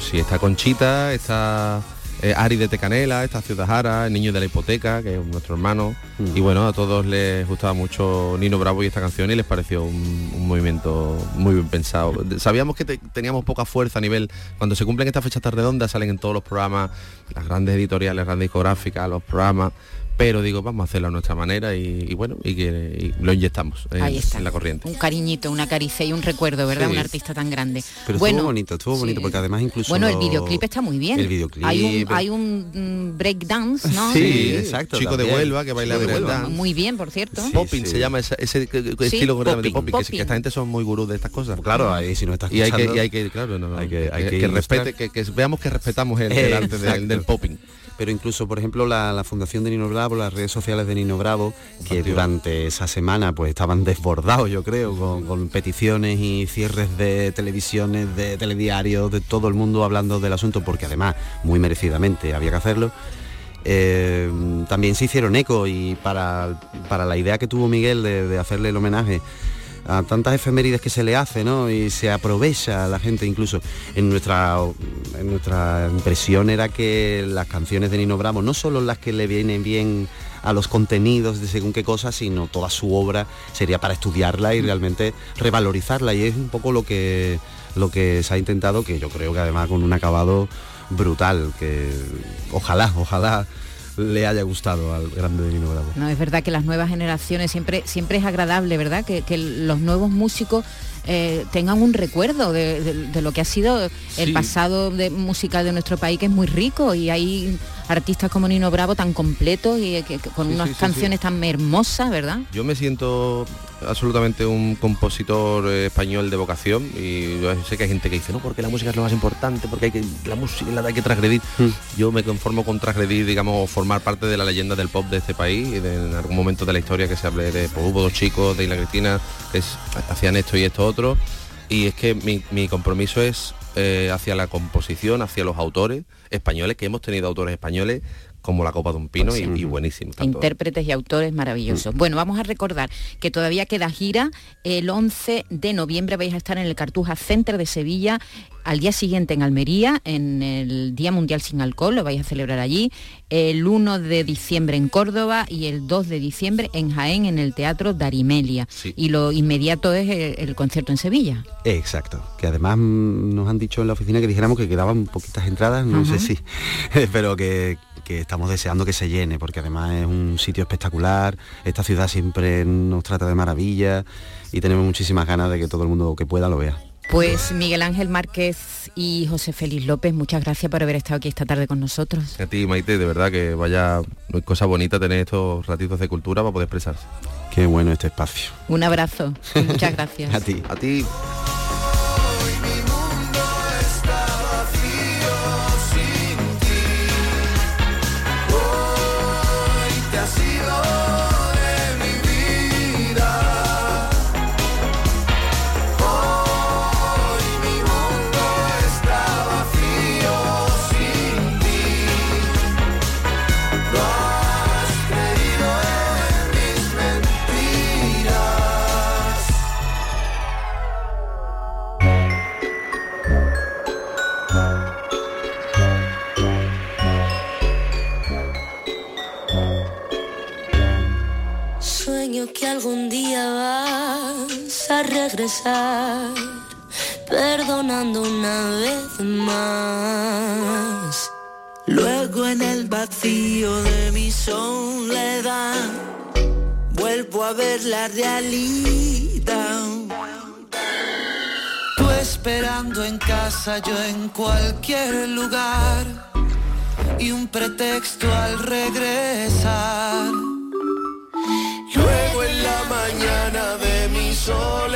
S13: Sí, está Conchita, está eh, Ari de Tecanela, está Ciudad Jara, el niño de la hipoteca, que es nuestro hermano. Y bueno, a todos les gustaba mucho Nino Bravo y esta canción y les pareció un, un movimiento muy bien pensado. Sabíamos que te- teníamos poca fuerza a nivel, cuando se cumplen estas fechas tan redondas, salen en todos los programas, las grandes editoriales, las grandes discográficas, los programas. Pero digo, vamos a hacerlo a nuestra manera y, y bueno, y que y lo inyectamos en,
S1: Ahí está.
S13: en la corriente.
S1: Un cariñito, una caricia y un recuerdo, ¿verdad?
S12: Sí.
S1: Un artista tan grande.
S12: Pero
S1: bueno,
S12: estuvo bonito, estuvo bonito, porque además incluso...
S1: bueno, el videoclip está muy bien.
S12: El videoclip...
S1: Hay un, hay un mm, breakdance, ¿no?
S12: Sí, exacto,
S13: Chico de. Huelva que baila
S12: de. Huelva.
S1: Muy bien, por cierto.
S13: popping se llama ese, ese estilo que de
S12: popping,
S13: popping, que,
S12: popping.
S13: que esta gente son muy gurús de estas cosas.
S12: Claro, ahí si no estás
S13: y hay que, y hay que, claro, no, no,
S12: hay que- hay que
S13: respete, que, que veamos que respetamos el, el arte del popping.
S12: Pero incluso, por ejemplo, la, la Fundación de Nino Bravo, las redes sociales de Nino Bravo, que durante esa semana pues estaban desbordados, yo creo, con, con peticiones y cierres de televisiones, de telediarios, de todo el mundo hablando del asunto, porque además, muy merecidamente, había que hacerlo. Eh, también se hicieron eco y para, para la idea que tuvo Miguel de, de hacerle el homenaje a tantas efemérides que se le hace, ¿no? Y se aprovecha a la gente incluso. En nuestra, en nuestra impresión era que las canciones de Nino Bravo, no solo las que le vienen bien a los contenidos de según qué cosas, sino toda su obra sería para estudiarla y realmente revalorizarla. Y es un poco lo que, lo que se ha intentado, que yo creo que además con un acabado brutal, que ojalá, ojalá le haya gustado al grande de Nino Bravo.
S1: No, es verdad que las nuevas generaciones siempre, siempre es agradable, ¿verdad? Que, que los nuevos músicos eh, tengan un recuerdo de, de- de lo que ha sido el
S13: Sí.
S1: pasado de, musical de nuestro país, que es muy rico, y hay artistas como Nino Bravo tan completos y que- que con
S13: Sí,
S1: unas
S13: sí, sí,
S1: canciones tan hermosas, ¿verdad?
S13: Yo me siento absolutamente un compositor eh, español de vocación y yo sé que hay gente que dice, no, porque la música es lo más importante, porque hay que, la música la hay que transgredir. Yo me conformo con transgredir, digamos, formar parte de la leyenda del pop de este país y de, en algún momento de la historia que se hable de, pues hubo dos chicos de Isla Cristina que es- hacían esto y esto otro. Y es que mi, mi compromiso es eh, hacia la composición, hacia los autores españoles, que hemos tenido autores españoles como la copa de un pino y, y buenísimo. está todo.
S1: Intérpretes y autores maravillosos. Bueno, vamos a recordar que todavía queda gira. El 11 de noviembre vais a estar en el Cartuja Center de Sevilla. Al día siguiente en Almería, en el Día Mundial sin Alcohol, lo vais a celebrar allí. El 1 de diciembre en Córdoba y el 2 de diciembre en Jaén, en el Teatro Darimelia. Y lo inmediato es el, el concierto en Sevilla.
S12: Exacto, que además mm, nos han dicho en la oficina que dijéramos que quedaban poquitas entradas, no
S1: Ajá.
S12: sé si, pero que, que estamos deseando que se llene, porque además es un sitio espectacular, esta ciudad siempre nos trata de maravilla y tenemos muchísimas ganas de que todo el mundo que pueda lo vea.
S1: Pues Miguel Ángel Márquez y José Félix López, muchas gracias por haber estado aquí esta tarde con nosotros.
S13: A ti, Maite, de verdad que vaya cosa bonita tener estos ratitos de cultura para poder expresarse.
S12: Qué bueno este espacio.
S1: Un abrazo y muchas gracias.
S12: A ti.
S13: A ti.
S14: Perdonando una vez más.
S5: Luego en el vacío de mi soledad vuelvo a ver la realidad. Tú esperando en casa, yo en cualquier lugar y un pretexto al regresar. Luego en la mañana de mi soledad,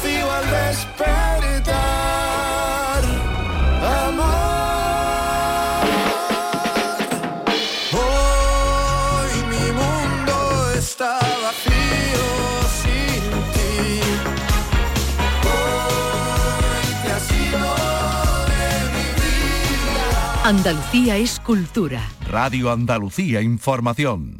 S5: vacío al despertar. Amor. Hoy mi mundo está vacío sin ti. Hoy te has ido de mi vida.
S7: Andalucía es cultura.
S8: Radio Andalucía Información.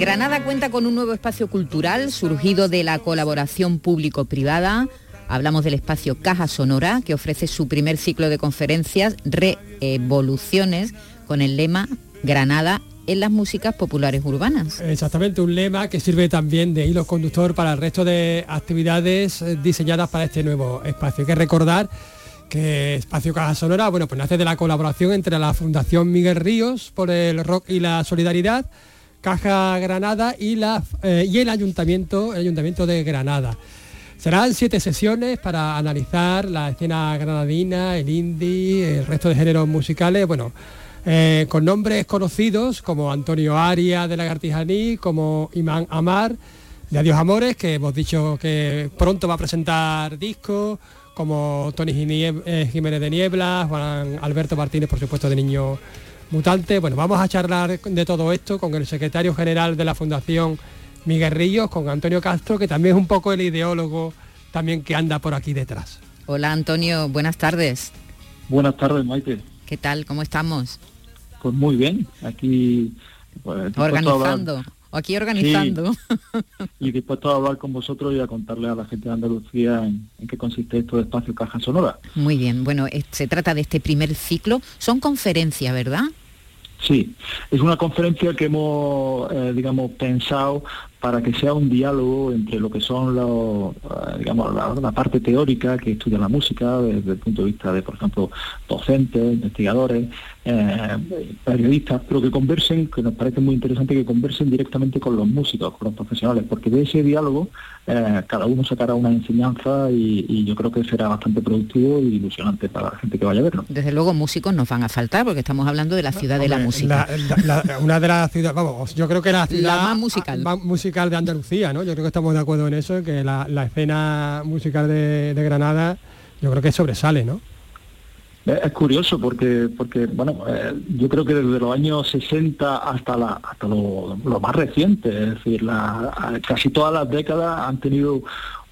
S1: Granada cuenta con un nuevo espacio cultural surgido de la colaboración público-privada. Hablamos del espacio Caja Sonora, que ofrece su primer ciclo de conferencias Reevoluciones con el lema Granada en las músicas populares urbanas.
S3: Exactamente, un lema que sirve también de hilo conductor para el resto de actividades eh, diseñadas para este nuevo espacio. Hay que recordar que Espacio Caja Sonora, bueno, pues nace de la colaboración entre la Fundación Miguel Ríos por el rock y la solidaridad, Caja Granada y, la, eh, y el Ayuntamiento, el Ayuntamiento de Granada. Serán siete sesiones para analizar la escena granadina, el indie, el resto de géneros musicales, bueno, eh, con nombres conocidos como Antonio Aria de Lagartijaní, como Imán Amar de Adiós Amores, que hemos dicho que pronto va a presentar discos, como Tony eh, Jiménez de Nieblas, Juan Alberto Martínez, por supuesto, de Niño Mutante. Bueno, vamos a charlar de todo esto con el secretario general de la Fundación Miguel Ríos, con Antonio Castro, que también es un poco el ideólogo también que anda por aquí detrás.
S1: Hola Antonio, buenas tardes.
S16: Buenas tardes, Maite.
S1: ¿Qué tal? ¿Cómo estamos?
S16: Pues muy bien, aquí pues,
S1: Organizando. O aquí organizando.
S16: y dispuesto a hablar con vosotros y a contarle a la gente de Andalucía en, en qué consiste esto de Espacio Caja Sonora.
S1: Muy bien, bueno, es- se trata de este primer ciclo. Son conferencias, ¿verdad?
S16: Sí, es una conferencia que hemos, eh, digamos, pensado para que sea un diálogo entre lo que son los, eh, digamos, la, la parte teórica que estudia la música desde el punto de vista de, por ejemplo, docentes, investigadores, eh, periodistas, pero que conversen, que nos parece muy interesante que conversen directamente con los músicos, con los profesionales, porque de ese diálogo eh, cada uno sacará una enseñanza y, y yo creo que será bastante productivo y ilusionante para la gente que vaya a verlo.
S1: Desde luego músicos nos van a faltar porque estamos hablando de la ciudad de la
S3: Hombre,
S1: música.
S3: la- la- una de las ciudades, vamos, yo creo que la ciudad
S1: más musical.
S3: más musical de Andalucía, ¿no? Yo creo que estamos de acuerdo en eso, que la, escena musical de, Granada, yo creo que sobresale, ¿no?
S16: Eh, Es curioso porque, porque bueno, eh, yo creo que desde los años 60 hasta, la, hasta lo, más reciente, es decir, la- casi todas las décadas han tenido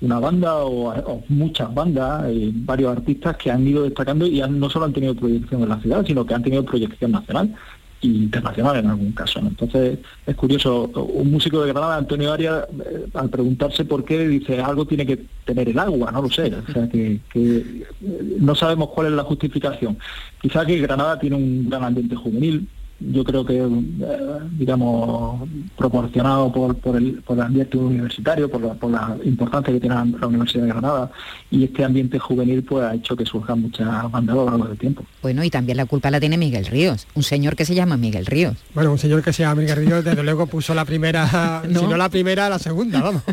S16: una banda o, muchas bandas, varios artistas que han ido destacando y han- no solo han tenido proyección en la ciudad, sino que han tenido proyección nacional internacional en algún caso. Entonces es curioso, un músico de Granada, Antonio Arias, eh, al preguntarse por qué, dice algo tiene que tener el agua, no lo sé, o sea que, que, eh, no sabemos cuál es la justificación. Quizá que Granada tiene un gran ambiente juvenil, yo creo que, eh, digamos, proporcionado por, por, el, por el ambiente universitario, por la, por la importancia que tiene la, la Universidad de Granada, y este ambiente juvenil pues ha hecho que surjan muchas bandas a lo largo del tiempo.
S1: Bueno, y también la culpa la tiene Miguel Ríos, un señor que se llama Miguel Ríos.
S3: Bueno, un señor que se llama Miguel Ríos, desde luego puso la primera,
S1: No.
S3: si no la primera, la segunda, vamos.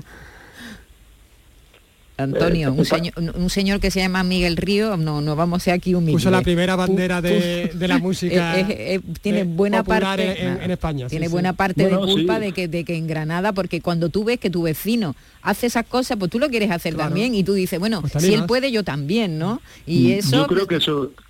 S1: Antonio,
S3: Eh,
S1: un, señor, un- un señor que se llama Miguel Ríos, no, no vamos a ser aquí humildes.
S3: Puso la primera bandera de, la música.
S1: Eh, eh, eh, tiene
S3: eh,
S1: buena parte
S3: en, en España.
S1: tiene
S3: sí.
S1: buena parte
S3: Bueno,
S1: de culpa
S3: sí.
S1: de que de que en Granada porque cuando tú ves que tu vecino hace esas cosas pues tú lo quieres hacer
S16: Claro.
S1: también y tú dices bueno
S16: Pues
S1: si él puede yo también no y eso
S16: Mm, Yo creo que eso que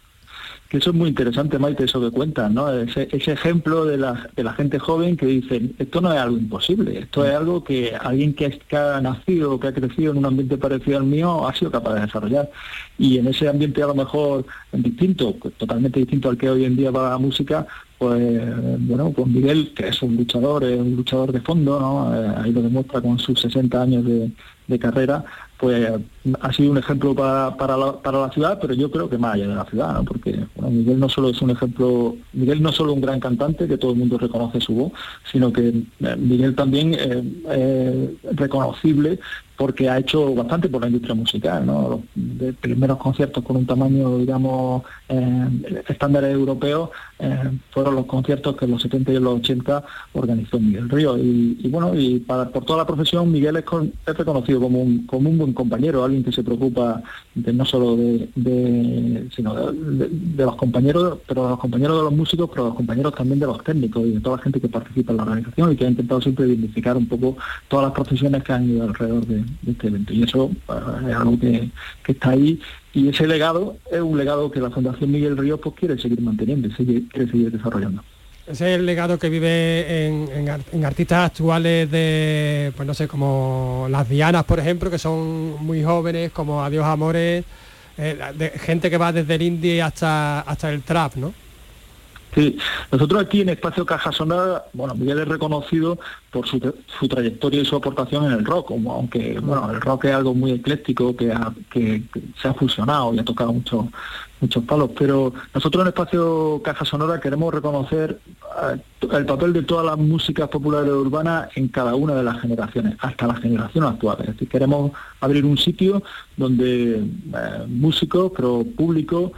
S16: eso es muy interesante, Maite, eso que cuentas, ¿no? Ese, ejemplo de la, de la gente joven que dice, esto no es algo imposible, esto es algo que alguien que, ha nacido, que ha crecido en un ambiente parecido al mío, ha sido capaz de desarrollar. Y en ese ambiente a lo mejor distinto, pues, totalmente distinto al que hoy en día va la música, pues bueno, pues Miguel, que es un luchador, es un luchador de fondo, ¿no? Eh, ahí lo demuestra con sus 60 años de carrera, pues ha sido un ejemplo para, para, la, para la ciudad, pero yo creo que más allá de la ciudad, porque bueno, Miguel no solo es un ejemplo, Miguel no solo un gran cantante, que todo el mundo reconoce su voz, sino que eh, Miguel también eh, es reconocible porque ha hecho bastante por la industria musical, ¿no? Los de primeros conciertos con un tamaño, digamos, eh, estándares europeos, eh, fueron los conciertos que en los 70 y en los 80 organizó Miguel Río. Y, y bueno, y para, por toda la profesión, Miguel es, con- es reconocido como un, como un buen compañero, alguien que se preocupa de, no solo de, sino de, de- los compañeros, pero de los compañeros de los músicos, pero de los compañeros también de los técnicos y de toda la gente que participa en la organización y que ha intentado siempre dignificar un poco todas las profesiones que han ido alrededor de, de este evento. Y eso eh, es algo que, que está ahí y ese legado es un legado que la Fundación Miguel Ríos pues quiere seguir manteniendo sigue- quiere seguir desarrollando.
S3: Ese es el legado que vive en, en artistas actuales de, pues no sé, como las Dianas, por ejemplo, que son muy jóvenes, como Adiós Amores, eh, de gente que va desde el indie hasta, hasta el trap, ¿no?
S16: Sí, nosotros aquí en Espacio Caja Sonora, bueno, Miguel es reconocido por su, su trayectoria y su aportación en el rock, aunque, bueno, el rock es algo muy ecléctico que, que- se ha fusionado y ha tocado muchos muchos palos, pero nosotros en Espacio Caja Sonora queremos reconocer eh, el papel de todas las músicas populares urbanas en cada una de las generaciones, hasta la generación actual. Es decir, queremos abrir un sitio donde eh, músicos, pero público,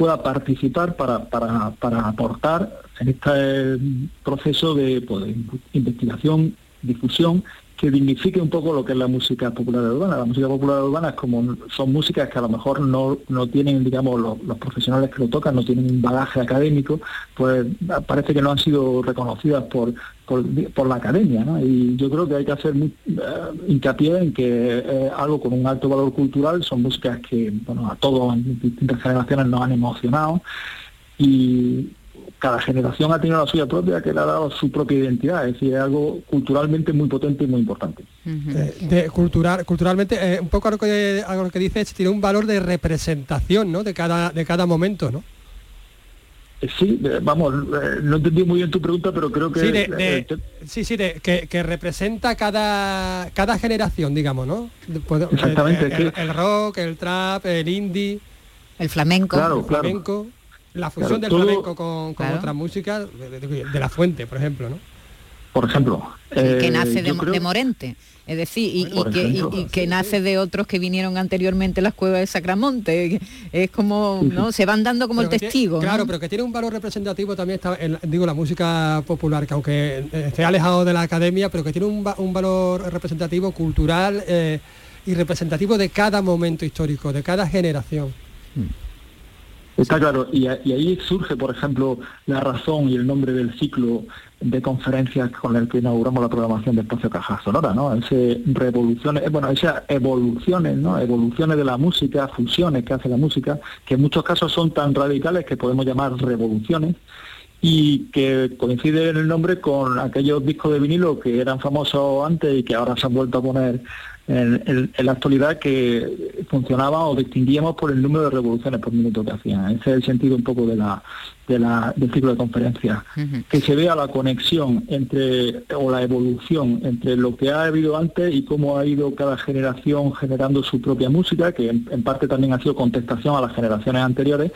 S16: pueda participar para, para, para aportar en este proceso de, pues, investigación, difusión, que dignifique un poco lo que es la música popular urbana. La música popular urbana es como son músicas que a lo mejor no, no tienen, digamos, los, profesionales que lo tocan, no tienen un bagaje académico, pues parece que no han sido reconocidas por, por, la academia, ¿no? Y yo creo que hay que hacer eh, hincapié en que es algo con un alto valor cultural, son músicas que, bueno, a todos en distintas generaciones nos han emocionado y cada generación ha tenido la suya propia que le ha dado su propia identidad, es decir, es algo culturalmente muy potente y muy importante.
S3: Eh, de cultural, culturalmente, eh, un poco a lo que, a lo que dices, tiene un valor de representación, ¿no? De cada, de cada momento, ¿no?
S16: Eh, Sí, vamos, no entendí muy bien tu pregunta, pero creo que...
S3: Sí, de- de-
S16: te-
S3: sí, sí, de- que, que representa cada, cada generación, digamos, ¿no?
S16: Exactamente,
S3: El, rock, el trap, el indie,
S1: el flamenco,
S16: Claro,
S3: el
S16: claro.
S3: La fusión
S16: Claro,
S3: del flamenco con, con
S1: Claro.
S3: otra música, de, de- de la fuente, por ejemplo, ¿no?
S16: por ejemplo...
S1: que
S16: eh,
S1: nace de,
S16: creo-
S1: de Morente, es decir, y, que, y-
S16: ejemplo.
S1: y que nace de otros que vinieron anteriormente a las cuevas de Sacramonte. Es como, ¿no? Se van dando como
S3: Pero
S1: el
S3: que tiene-
S1: testigo. ¿no?
S3: Claro, pero que tiene un valor representativo también está en, la- digo la música popular, que aunque esté alejado de la academia, pero que tiene un, un valor representativo cultural eh, y representativo de cada momento histórico, de cada generación.
S16: Está claro, y, ahí surge, por ejemplo, la razón y el nombre del ciclo de conferencias con el que inauguramos la programación de Espacio Caja Sonora, ¿no? Ese revoluciones, eh, bueno, esas evoluciones, ¿no? Evoluciones de la música, fusiones que hace la música, que en muchos casos son tan radicales que podemos llamar revoluciones y que coincide en el nombre con aquellos discos de vinilo que eran famosos antes y que ahora se han vuelto a poner en, en- en la actualidad que funcionaban o distinguíamos por el número de revoluciones por minuto que hacían. Ese es el sentido un poco de la, de la- del ciclo de conferencias. Que se vea la conexión entre, o la evolución entre lo que ha habido antes y cómo ha ido cada generación generando su propia música, que en, en parte también ha sido contestación a las generaciones anteriores,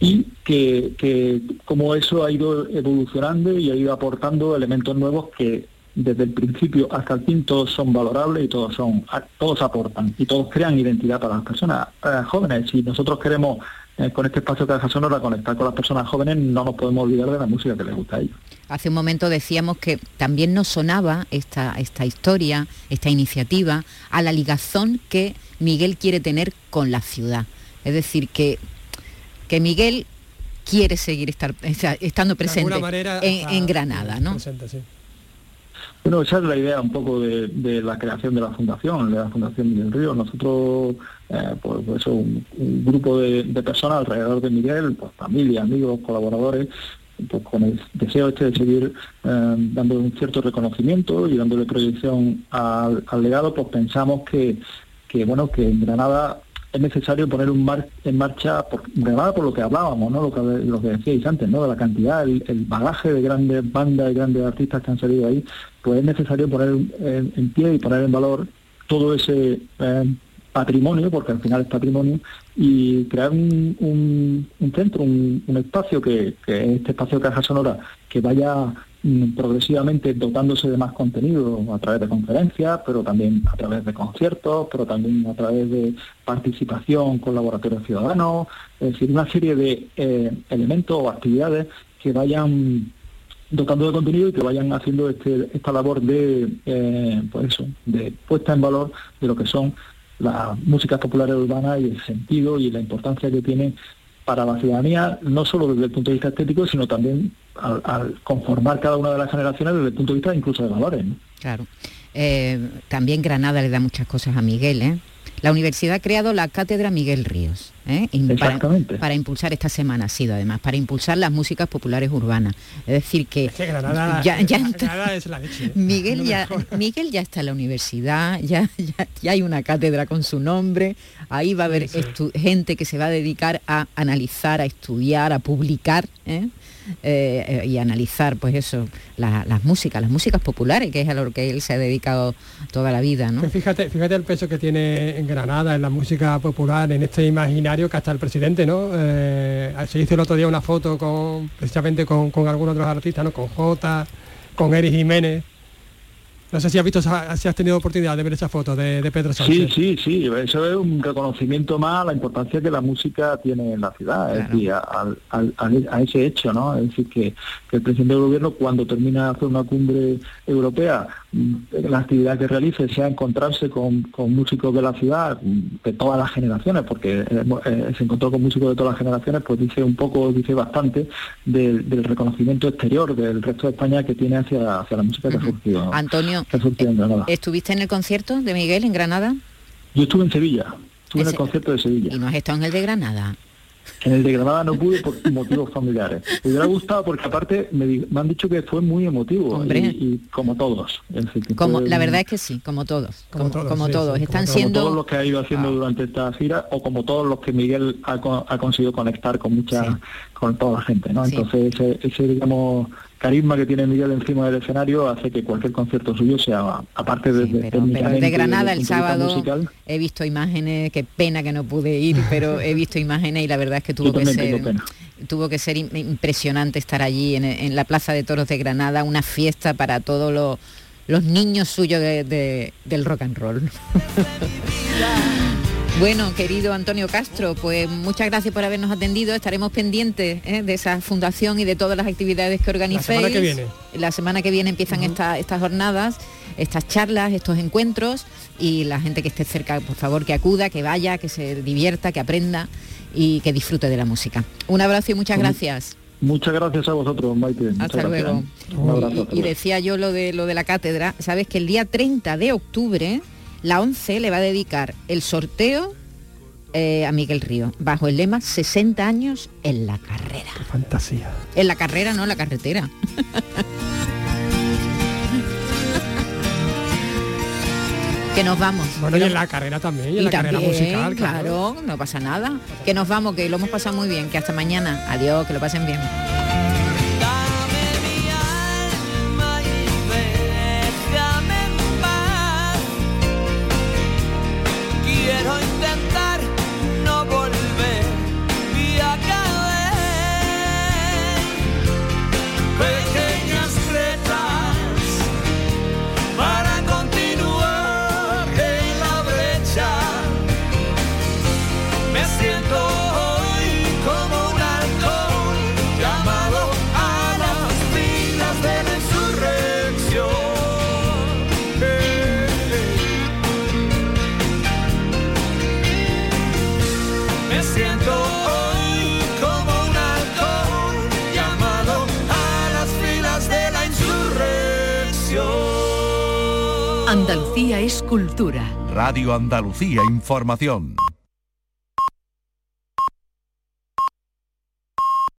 S16: y que, que cómo eso ha ido evolucionando y ha ido aportando elementos nuevos que desde el principio hasta el fin todos son valorables y todos son todos aportan y todos crean identidad para las personas eh, jóvenes. Si nosotros queremos eh, con este espacio Caja Sonora conectar con las personas jóvenes, no nos podemos olvidar de la música que les gusta a ellos.
S1: Hace un momento decíamos que también nos sonaba esta, esta historia, esta iniciativa, a la ligazón que Miguel quiere tener con la ciudad. Es decir, que, que Miguel quiere seguir estar, esta- estando presente
S3: alguna manera,
S1: en, Granada, ¿no?
S3: Presente, sí.
S16: Bueno, esa es la idea un poco de, la creación de la fundación, de la Fundación Miguel Río. Nosotros, eh, pues, pues eso, un, grupo de, de personas alrededor de Miguel, pues familia, amigos, colaboradores, pues con el deseo este de seguir eh, dando un cierto reconocimiento y dándole proyección al, al legado, pues pensamos que, que bueno, que en Granada es necesario poner un mar- en marcha, por, Granada por lo que hablábamos, ¿no? lo, que, lo que decíais antes, ¿no? de la cantidad, el, el bagaje de grandes bandas y grandes artistas que han salido ahí, pues es necesario poner en, pie y poner en valor todo ese eh, patrimonio, porque al final es patrimonio, y crear un, un- un centro, un, espacio que, que este espacio Caja Sonora, que vaya progresivamente dotándose de más contenido a través de conferencias, pero también a través de conciertos, pero también a través de participación con laboratorios ciudadanos, es decir, una serie de eh, elementos o actividades que vayan dotando de contenido y que vayan haciendo este, esta labor de eh, pues de puesta en valor de lo que son las músicas populares urbanas y el sentido y la importancia que tienen para la ciudadanía, no solo desde el punto de vista estético, sino también al, conformar cada una de las generaciones desde el punto de vista incluso de valores.
S1: Claro. Eh, también Granada le da muchas cosas a Miguel, ¿eh? La universidad ha creado la cátedra Miguel Ríos, ¿eh? Para, impulsar esta semana ha sido además, para impulsar las músicas populares urbanas. Es decir, que,
S3: Que Granada,
S1: ya, ya entra-
S3: Granada es la leche.
S1: Miguel ya. Miguel ya está en la universidad, ya, ya, ya hay una cátedra con su nombre, ahí va a haber gente que se va a dedicar a analizar, a estudiar, a publicar ¿eh? Eh, y analizar pues eso, la- las músicas, las músicas populares, que es a lo que él se ha dedicado toda la vida, ¿no?
S3: Fíjate, fíjate el peso que tiene en Granada, en la música popular, en este imaginario que hasta el presidente, ¿no? Eh, se hizo el otro día una foto con precisamente con, con algunos otros artistas, ¿no? Con Jota, con Eric Jiménez. No sé si has visto, si has tenido oportunidad de ver esa foto de, de Pedro
S16: Sí,
S3: Sánchez.
S16: sí, sí, eso es un reconocimiento más a la importancia que la música tiene en la ciudad, es decir, a, a ese hecho, ¿no? Es decir, que, que el presidente del gobierno cuando termina de hacer una cumbre europea, la actividad que realice sea encontrarse con, con músicos de la ciudad, de todas las generaciones, porque eh, eh, se encontró con músicos de todas las generaciones, pues dice un poco, dice bastante del, del reconocimiento exterior del resto de España que tiene hacia, hacia la música que ha.
S1: Antonio,
S16: que ha surgido en Granada.
S1: ¿estuviste en el concierto de Miguel en Granada?
S16: Yo estuve en Sevilla, estuve en el concierto de Sevilla.
S1: Y no has estado en el de Granada.
S16: En el de Granada no pude por motivos familiares. Me hubiera gustado porque aparte me, han dicho que fue muy emotivo
S1: Hombre.
S16: y, y como todos.
S1: Como,
S16: fue
S1: la verdad es que sí, como todos, como,
S16: todos,
S1: como
S16: sí,
S1: todos.
S16: sí,
S1: Están
S16: como
S1: siendo Ah.
S16: todos los que ha ido haciendo durante esta gira o como todos los que Miguel ha, co- ha conseguido conectar con mucha con toda la gente no
S1: Sí.
S16: entonces ese, ese digamos carisma que tiene Miguel encima del escenario hace que cualquier concierto suyo sea aparte de,
S1: Pero, de Granada el sábado
S16: musical,
S1: he visto imágenes, qué pena que no pude ir, pero he visto imágenes y la verdad es que tuvo que ser tuvo que ser im- impresionante estar allí en, en la Plaza de Toros de Granada, una fiesta para todos los, los niños suyos de- de- del rock and roll. Bueno, querido Antonio Castro, pues muchas gracias por habernos atendido. Estaremos pendientes ¿eh? de esa fundación y de todas las actividades que organicéis.
S3: semana que viene.
S1: La semana que viene empiezan esta- estas jornadas, estas charlas, estos encuentros y la gente que esté cerca, por favor, que acuda, que vaya, que se divierta, que aprenda y que disfrute de la música. Un abrazo y muchas
S16: Con-
S1: gracias.
S16: muchas gracias a vosotros Maite muchas
S1: Hasta
S16: gracias.
S1: luego.
S16: Un abrazo, hasta
S1: Y, decía yo lo de lo de la cátedra, sabes que el día 30 de octubre la 11 le va a dedicar el sorteo eh, a Miguel Río, bajo el lema 60 años en la carrera.
S3: Fantasía.
S1: En la carrera, no en la carretera.
S17: Que nos vamos.
S3: Bueno, y en la carrera también, y en
S17: y
S3: la carrera musical,
S17: claro, no pasa nada. Que nos vamos, que lo hemos pasado muy bien, que hasta mañana. Adiós, que lo pasen bien.
S7: Cultura.
S8: Radio Andalucía Información.